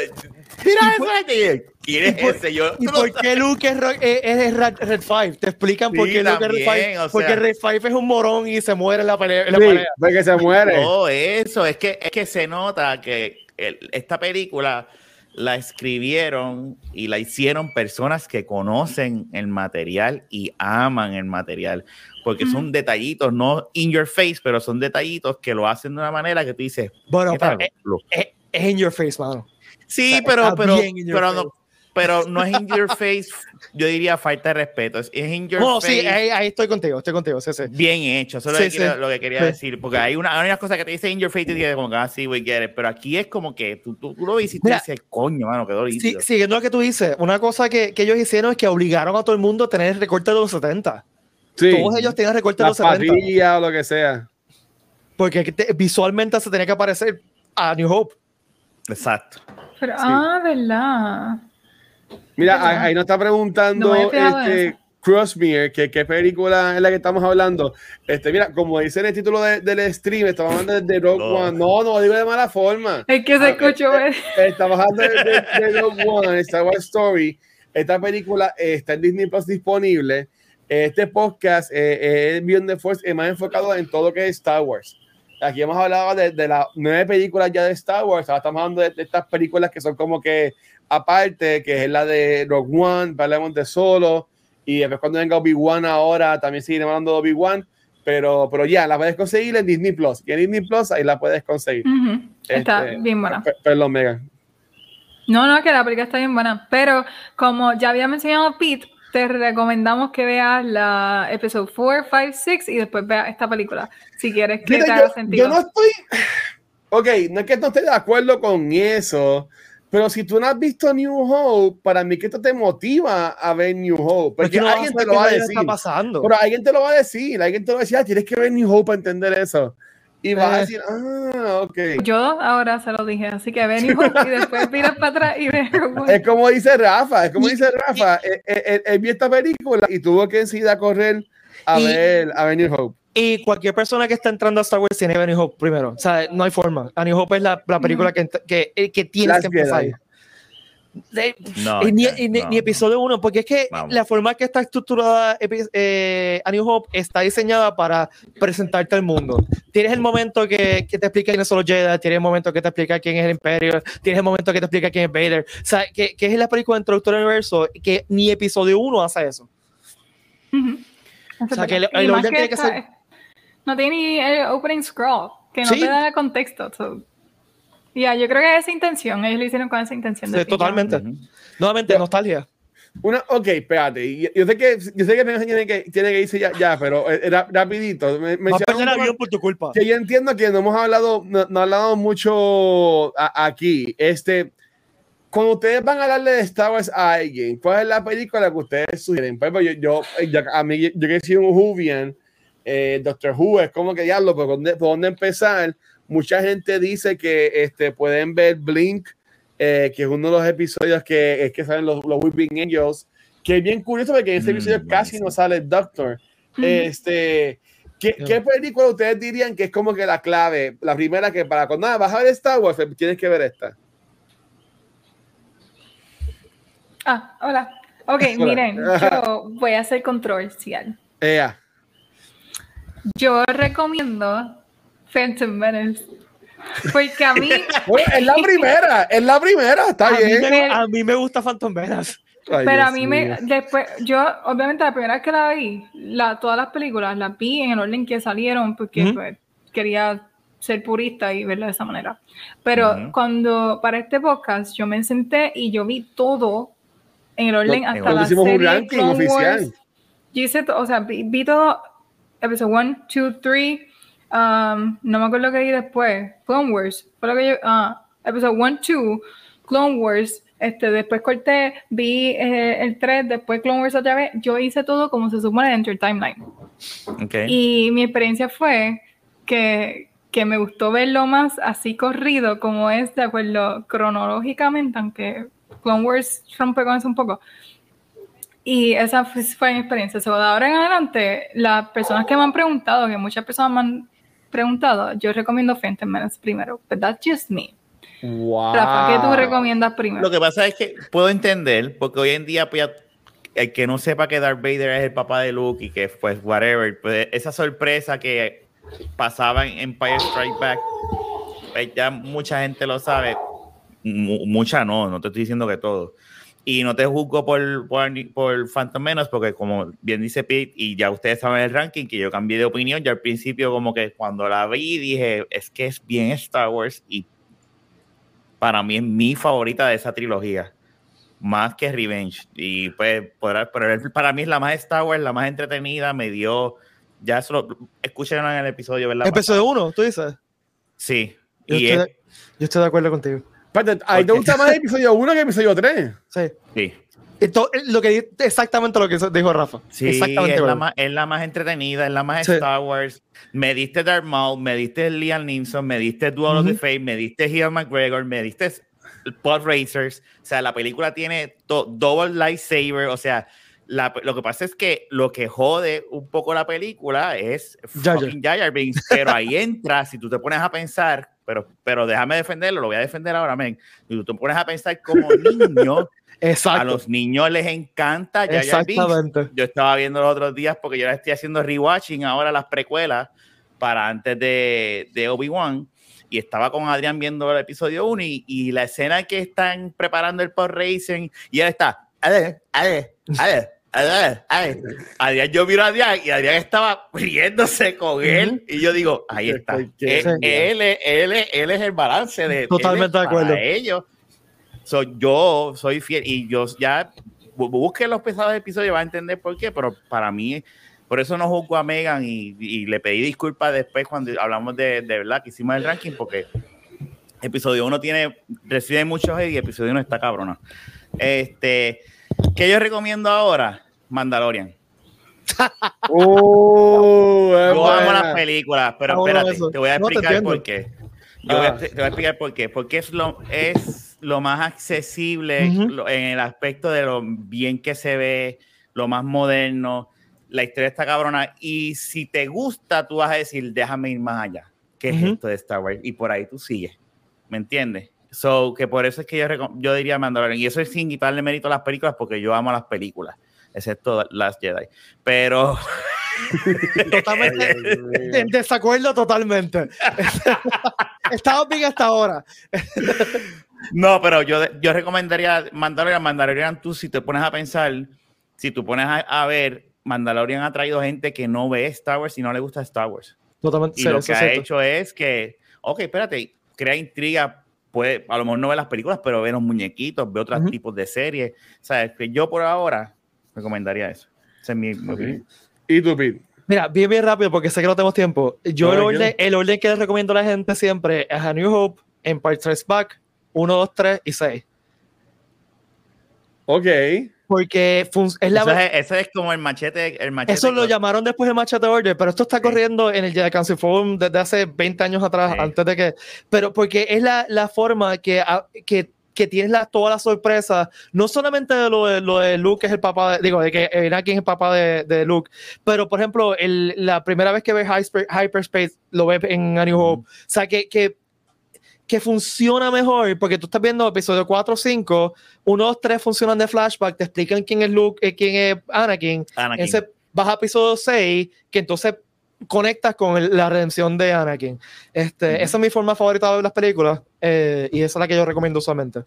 Mira eso ¿Quién es ese? Yo, ¿Y por qué Luke es, es, Red, Red, Five? ¿Te explican por qué Luke es Red Five? porque Red Five es un morón y se muere en la pelea. En la sí, porque se muere. No, eso, es que, es que se nota que el, esta película la escribieron y la hicieron personas que conocen el material y aman el material porque son detallitos, no in your face, pero son detallitos que lo hacen de una manera que tú dices, bueno, pero es, es, in your face, mano. Sí, pero, pero, pero, no, pero no es in your face, yo diría falta de respeto, es, in your no, face. sí, ahí, estoy contigo, estoy contigo, sí, sí. Bien hecho, eso es lo, que quería decir, porque hay, una, hay unas cosas que te dice in your face y te dice como que, ah, sí, we get it, pero aquí es como que tú, tú, lo hiciste y dices, coño, mano, quedó lindo. Sí, siguiendo lo que tú dices, una cosa que, que ellos hicieron es que obligaron a todo el mundo a tener el recorte de los 70. Todos ellos tenían recortes de los 70. o lo que sea. Porque visualmente se tenía que parecer a New Hope. Exacto. Pero, Ah, ¿verdad? Mira, ahí nos está preguntando este, Crossmere, que qué película es la que estamos hablando. Este, mira, como dice en el título del stream, estamos hablando de Rogue One. No, no digo de mala forma. Es que se ah, escuchó. Eh, estamos hablando de, Rogue One, Star Wars Story. Esta película está en Disney Plus disponible. Este podcast eh, es Beyond the Force más enfocado en todo lo que es Star Wars. Aquí hemos hablado de, de las nueve películas ya de Star Wars. Ahora estamos hablando de, estas películas que son como que aparte, que es la de Rogue One, hablamos de Solo. Y después cuando venga Obi-Wan ahora, también seguiremos hablando de Obi-Wan. Pero, pero ya, la puedes conseguir en Disney Plus. Y en Disney Plus ahí la puedes conseguir. Está este, bien buena. Perdón, Megan. No, no, que la película está bien buena. Pero como ya había mencionado Pete, te recomendamos que veas la episodio 4, 5, 6 y después veas esta película, si quieres que te haga sentido. Yo no estoy... Ok, no es que no esté de acuerdo con eso, pero si tú no has visto New Hope, para mí que esto te motiva a ver New Hope. Porque alguien te lo va a decir. Pero alguien te lo va a decir, alguien te lo va a decir, ah, tienes que ver New Hope para entender eso. Y vas a eh. decir, ah, ok. Yo ahora se lo dije, así que ven y, después miras para atrás y ves. Es como dice Rafa, es como dice Rafa, él, vio esta película y tuvo que decidir a correr a ver a New Hope. Y cualquier persona que está entrando a Star Wars tiene A New Hope primero. O sea, no hay forma. A New Hope es la, la película que, que, eh, que tienes que empezar. No, ni, ni, episodio 1, porque es que la forma que está estructurada eh, A New Hope está diseñada para presentarte al mundo. Tienes el momento que, que te explica quiénes son los Jedi, tienes el momento que te explica quién es el Imperio, tienes el momento que te explica quién es Vader. O sea, que, que es la película introductoria del universo que ni episodio 1 hace eso. O sea, que el, orden tiene que ser no tiene ni el opening scroll, que no te da contexto. Ya, yo creo que esa intención, ellos lo hicieron con esa intención. Sí, totalmente. Nuevamente, nostalgia. Una, ok, espérate. Yo sé que, yo sé que tiene que, tiene que irse ya, ya pero era eh, rapidito. Me, me a avión por tu culpa. Que yo entiendo que no hemos hablado, no, no hablado mucho aquí. Este, cuando ustedes van a hablarle de Star Wars a alguien, ¿cuál es la película que ustedes sugieren? Pues, pues yo, yo, a mí, yo que soy un Whovian, eh, Doctor Who es como que diablo, ¿por dónde, por dónde empezar? Mucha gente dice que este, pueden ver Blink, eh, que es uno de los episodios que es que salen los, los Weeping Angels, que es bien curioso porque en ese mm, episodio casi no sale el Doctor. Este, ¿qué, ¿qué, película ustedes dirían que es como que la clave? La primera que para cuando nada, vas a ver Star Wars, tienes que ver esta. Ah, hola. Ok, miren, yo voy a ser controversial. Yeah. Yo recomiendo Phantom Menace. Porque a mí. es la primera, es la primera, está bien. a mí me gusta Phantom Menace. pero a mí me. Después, yo, obviamente, la primera vez que la vi, la, todas las películas las vi en el orden que salieron, porque pues, quería ser purista y verlo de esa manera. Pero cuando, para este podcast, yo me senté y yo vi todo en el orden hasta la serie un ranking oficial. Yo hice, o sea, vi todo episodio 1, 2, 3. No me acuerdo que vi después. Clone Wars. Fue lo que yo. Ah, episodio 1, 2. Clone Wars. Este, después corté, vi eh, el 3, después Clone Wars otra vez. Yo hice todo como se supone dentro del timeline. Okay. Y mi experiencia fue que, que me gustó verlo más así corrido, como es de acuerdo cronológicamente, aunque Clone Wars rompe con eso un poco. Y esa fue mi experiencia. de ahora en adelante, las personas que me han preguntado, que muchas personas me han preguntado, yo recomiendo Phantom Menace primero. But that's just me. Wow. ¿qué tú recomiendas primero? Lo que pasa es que puedo entender, porque hoy en día, pues, el que no sepa que Darth Vader es el papá de Luke y que, pues, whatever, pues, esa sorpresa que pasaba en Empire Strike Back, pues, ya mucha gente lo sabe. mucha no, no te estoy diciendo que todo y no te juzgo por, por, por, Phantom Menos, porque como bien dice Pete, y ya ustedes saben el ranking, que yo cambié de opinión, ya al principio como que cuando la vi dije, es que es bien Star Wars y para mí es mi favorita de esa trilogía, más que Revenge. Y pues, pero para mí es la más Star Wars, la más entretenida, me dio, ya eso lo escuchen en el episodio, ¿verdad? Episodio 1, tú dices. Sí. Yo, y estoy, yo estoy de acuerdo contigo. Ahí te gusta más el episodio 1 que el episodio 3. Sí. Sí. Esto, lo que exactamente lo que dijo Rafa. Sí, exactamente es, la más, es la más entretenida, es la más Star Wars. Me diste Darth Maul, me diste Liam Neeson, me diste Duel of the Fate, me diste Ian McGregor, me diste Pod Racers. O sea, la película tiene double lightsaber. O sea, la, lo que pasa es que lo que jode un poco la película es fucking Jar Binks, pero ahí entra, si tú te pones a pensar, pero, pero déjame defenderlo, lo voy a defender ahora, men. Si tú te pones a pensar como niño, a los niños les encanta Jar Binks. Yo estaba viendo los otros días porque yo estoy haciendo rewatching ahora las precuelas para antes de, de Obi-Wan y estaba con Adrián viendo el episodio 1 y, y, la escena que están preparando el post racing y él está, a ver, a ver, a ver, Adrián, yo miro a Adrián y Adrián estaba riéndose con él. Y yo digo, ahí está. Él, él, él, él, es el balance de. Totalmente de acuerdo. ellos. yo soy fiel y yo ya busque los pesados episodios, va a entender por qué, pero para mí, por eso no juzgo a Megan y, le pedí disculpas después cuando hablamos de, de verdad que hicimos el ranking, porque episodio 1 tiene, recibe muchos y episodio 1 está cabrona. Este, ¿qué yo recomiendo ahora? Mandalorian. Uh, yo amo las películas, pero espérate, te voy a explicar por qué. Yo ah. te voy a explicar por qué. Porque es lo, es lo más accesible en el aspecto de lo bien que se ve, lo más moderno. la historia está cabrona. Y si te gusta, tú vas a decir, déjame ir más allá. ¿Qué es esto de Star Wars? Y por ahí tú sigues. ¿Me entiendes? So, que por eso es que yo, yo diría Mandalorian. Y eso es sin quitarle mérito a las películas, porque yo amo las películas, excepto las Jedi. Pero. totalmente. en desacuerdo totalmente. Estamos bien hasta ahora. no, pero yo, yo recomendaría Mandalorian. Mandalorian, tú, si te pones a pensar, si tú pones a, ver, Mandalorian ha traído gente que no ve Star Wars y no le gusta Star Wars. Totalmente. Y lo que ha hecho es que, ok, espérate, crea intriga puede, a lo mejor no ve las películas, pero ve los muñequitos, ve otros tipos de series. O sea, es que yo por ahora recomendaría eso. Ese es mi, opinión. ¿Y tú, Pete? Mira, bien, bien rápido, porque sé que no tenemos tiempo. Yo el, orden, el orden que les recomiendo a la gente siempre es A New Hope, Empire Strikes Back, 1, 2, 3 y 6. Ok. Porque es la. Eso es, como el machete, el machete. Eso lo llamaron después de Machete Order, pero esto está corriendo en el Jedi Council Forum desde hace 20 años atrás, antes de que. Pero porque es la, la forma que, que que tienes la, toda la sorpresa, no solamente de lo, de lo de Luke, que es el papá, de, digo, de que Anakin es el papá de, de Luke, pero por ejemplo, el, la primera vez que ves Hyperspace, lo ves en A New Hope, o sea, que, que que funciona mejor, porque tú estás viendo episodio 4 o 5, 1, 2, 3 funcionan de flashback, te explican quién es Luke, eh, quién es Anakin. Anakin. Ese baja episodio 6, que entonces conectas con la redención de Anakin. Este, Esa es mi forma favorita de ver las películas eh, y esa es la que yo recomiendo usualmente.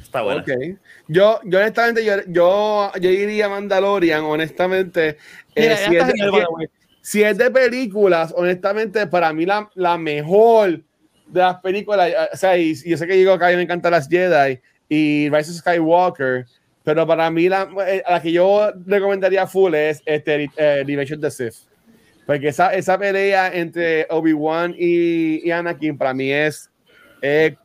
Está bueno. Okay. Yo, yo honestamente, yo, yo, yo iría Mandalorian, honestamente. Eh, si, es de, si, es de, películas, honestamente, para mí la, la mejor de las películas, o sea, y, yo sé que digo que a mí me encantan las Jedi y Rise of Skywalker, pero para mí la, eh, la que yo recomendaría full es este, eh, Dimension the Sith. Porque esa, esa pelea entre Obi-Wan y, y, Anakin para mí es, eh,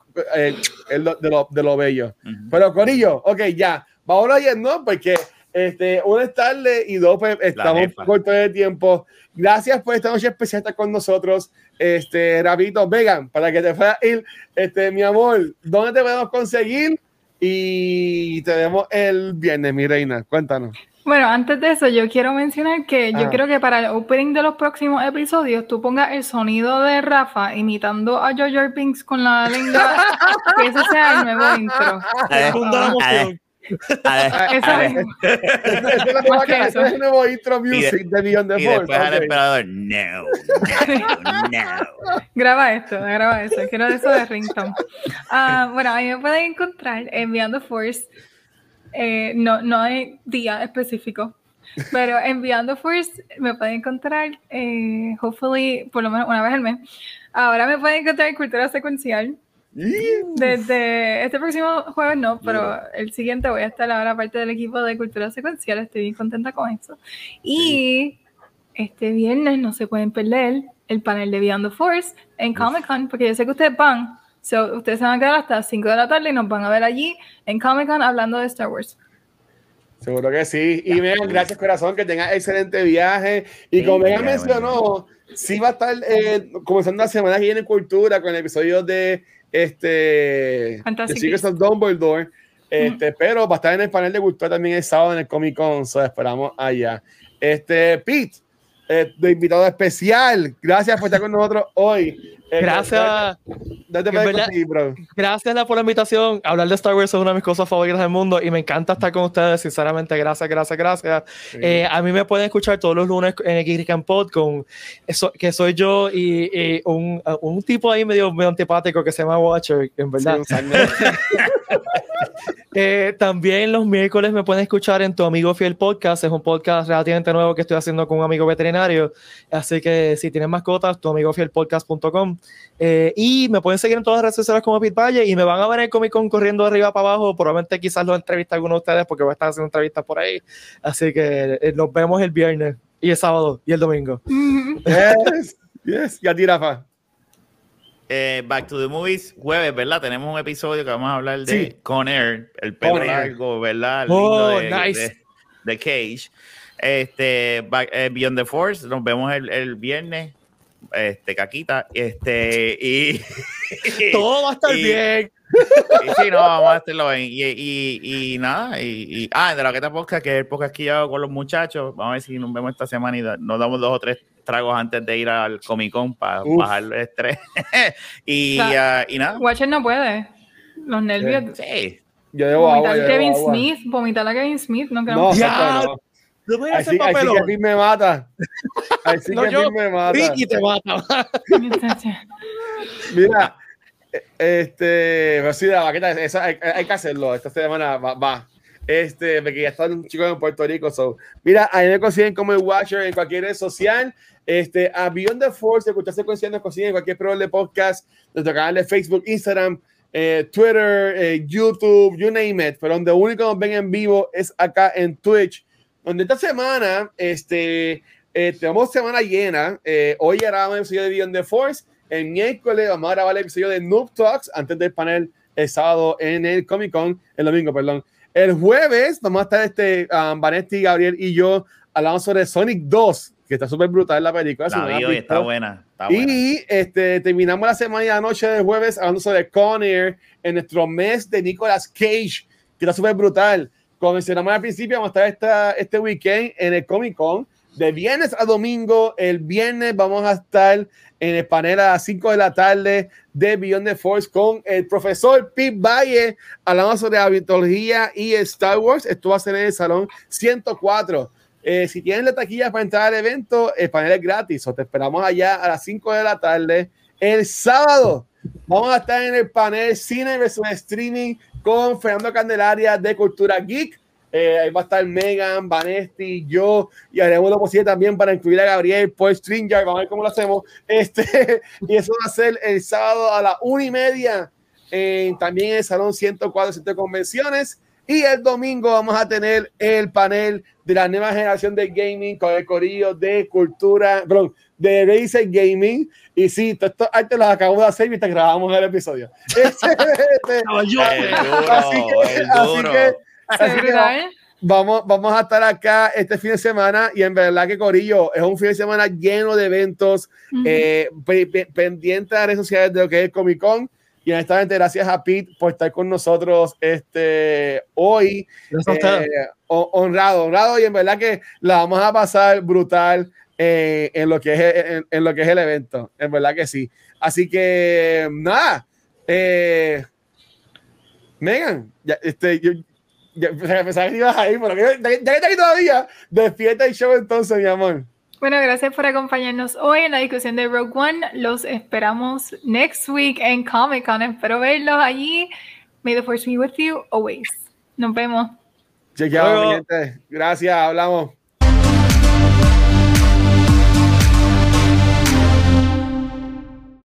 de, lo, de lo bello. Pero Corillo, ok, ya, vamos a ir, ¿no? Porque este, una es tarde y dos, pues estamos cortos de tiempo. Gracias por esta noche especial estar con nosotros. Este, rapidito, Vegan, para que te puedas ir, este, mi amor, ¿dónde te podemos conseguir? Y te vemos el viernes, mi reina. Cuéntanos. Bueno, antes de eso, yo quiero mencionar que yo quiero que para el opening de los próximos episodios tú pongas el sonido de Rafa imitando a George Pinks con la lengua, que ese sea el nuevo intro. Eso es el nuevo intro music de Beyond the Y después al emperador, no, no, no. Graba esto, graba eso. Quiero eso de ringtone. Uh, bueno, ahí me pueden encontrar en Beyond the Force. Eh, no, no hay día específico, pero en Beyond the Force me pueden encontrar, eh, hopefully, por lo menos una vez al mes. Ahora me pueden encontrar en Cultura Secuencial. Desde este próximo jueves no, pero el siguiente voy a estar ahora parte del equipo de Cultura Secuencial, estoy bien contenta con eso. Y este viernes no se pueden perder el panel de Beyond the Force en Comic Con, porque yo sé que ustedes van, ustedes se van a quedar hasta 5 de la tarde y nos van a ver allí en Comic Con hablando de Star Wars. Seguro que sí. Y Megan, gracias corazón, que tengas excelente viaje. Y como Megan mencionó, sí va a estar eh, comenzando la semana que viene en Cultura con el episodio de este Secrets of Dumbledore. Este, Pero va a estar en el panel de cultura también el sábado en el Comic Con. So esperamos allá. Este, Pete, eh, de invitado especial. Gracias por estar con nosotros hoy. Eh, gracias. Gracias por la invitación. Hablar de Star Wars es una de mis cosas favoritas del mundo y me encanta estar con ustedes. Sinceramente, gracias, gracias, gracias. Eh, a mí me pueden escuchar todos los lunes en el Pod con eso, que soy yo y, un, un, tipo ahí medio, medio antipático que se llama Watcher, en verdad. Eh, también los miércoles me pueden escuchar en Tu Amigo Fiel Podcast. Es un podcast relativamente nuevo que estoy haciendo con un amigo veterinario. Así que si tienes mascotas, tuamigofielpodcast.com. Eh, y me pueden seguir en todas las redes sociales como Pete Valle y me van a ver en Comic Con corriendo de arriba para abajo. Probablemente quizás lo entrevista a alguno de ustedes porque voy a estar haciendo entrevistas por ahí. Así que eh, nos vemos el viernes y el sábado y el domingo. Yes, yes. Y a ti, Rafa. Eh, Back to the Movies, jueves, ¿verdad? Tenemos un episodio que vamos a hablar de Con Air, el pelo largo, ¿verdad? oh, nice. de, Cage. Este, Beyond the Force, nos vemos el, el, viernes. Este, Caquita, este, y. Todo va a estar bien. sí, no, vamos a hacerlo Y, y, y, nada, y, ah, de la que te podcast, que es el podcast que yo hago con los muchachos, vamos a ver si nos vemos esta semana y nos damos dos o tres tragos antes de ir al Comic Con para bajar el estrés. y, uh, y nada. Watcher no puede. Los nervios. Sí. Yo debo vomitar agua, yo Kevin debo agua. Smith, vomitar a Kevin Smith, no creo. No, Ya. no. No voy a Ahí hacer sí, ahí sí papelón. que Pete me mata. Ahí sí No, que yo- Pete me mata. Ricky te mata. Mira, este, pues sí, la vaqueta, esa hay, hay que hacerlo. Esta semana va. va. Este, porque ya están chicos en Puerto Rico. So. Mira, ahí me consiguen como el Watcher en cualquier red social. Este, a Beyond the Force, escucharse consciente, nos consiguen en cualquier programa de podcast, nuestro canal de Facebook, Instagram, eh, Twitter, eh, YouTube, you name it. Pero donde único nos ven en vivo es acá en Twitch. Donde esta semana, este, eh, tenemos semana llena. Eh, hoy grabamos el episodio de Beyond the Force. El miércoles vamos a grabar el episodio de Noob Talks antes del panel el sábado en el Comic Con, el domingo, perdón. El jueves vamos a estar este, um, Vanetti, Gabriel y yo hablando sobre Sonic 2, que está súper brutal la película. La vi hoy, está buena. Está buena. Y este, terminamos la semana y la noche del jueves hablando sobre Con Air en nuestro mes de Nicolas Cage, que está súper brutal. Como mencionamos al principio, vamos a estar esta, este weekend en el Comic Con. De viernes a domingo, el viernes vamos a estar en el panel a las 5 de la tarde de Beyond the Force con el profesor Pete Valle, hablando sobre la mitología y Star Wars. Esto va a ser en el salón 104. Eh, si tienen la taquilla para entrar al evento, el panel es gratis. O te esperamos allá a las 5 de la tarde. El sábado vamos a estar en el panel Cine versus Streaming con Fernando Candelaria de Cultura Geek. Eh, ahí va a estar Megan, Vanesti, yo, y haremos lo posible también para incluir a Gabriel por StreamYard. Vamos a ver cómo lo hacemos. Este, y eso va a ser el sábado a las una y media, en- también en el Salón 104 Centro de Convenciones. Y el domingo vamos a tener el panel de la nueva generación de gaming con el corillo de cultura, perdón, de Razer Gaming. Y sí, todos estos artes los acabo de hacer mientras grabamos el episodio. Así que- así que- así que Seguridad, vamos, vamos a estar acá este fin de semana y en verdad que Corillo es un fin de semana lleno de eventos, Ujú. eh, pe- pe- pendiente a las redes sociales de lo que es Comic Con. Y honestamente, gracias a Pete por estar con nosotros este, hoy. Eh, ho- honrado, honrado. Y en verdad que la vamos a pasar brutal eh, en, lo que es, en, en lo que es el evento. En verdad que sí. Así que, nada. Eh, Megan, ya, este, yo, ya, pensaba que ibas ahí, pero que- ya, que ya que está aquí todavía, despierta el show entonces, mi amor. Bueno, gracias por acompañarnos hoy en la discusión de Rogue One. Los esperamos next week en Comic Con. Espero verlos allí. May the force be with you always. Nos vemos. Chequeado, gente. Gracias, hablamos.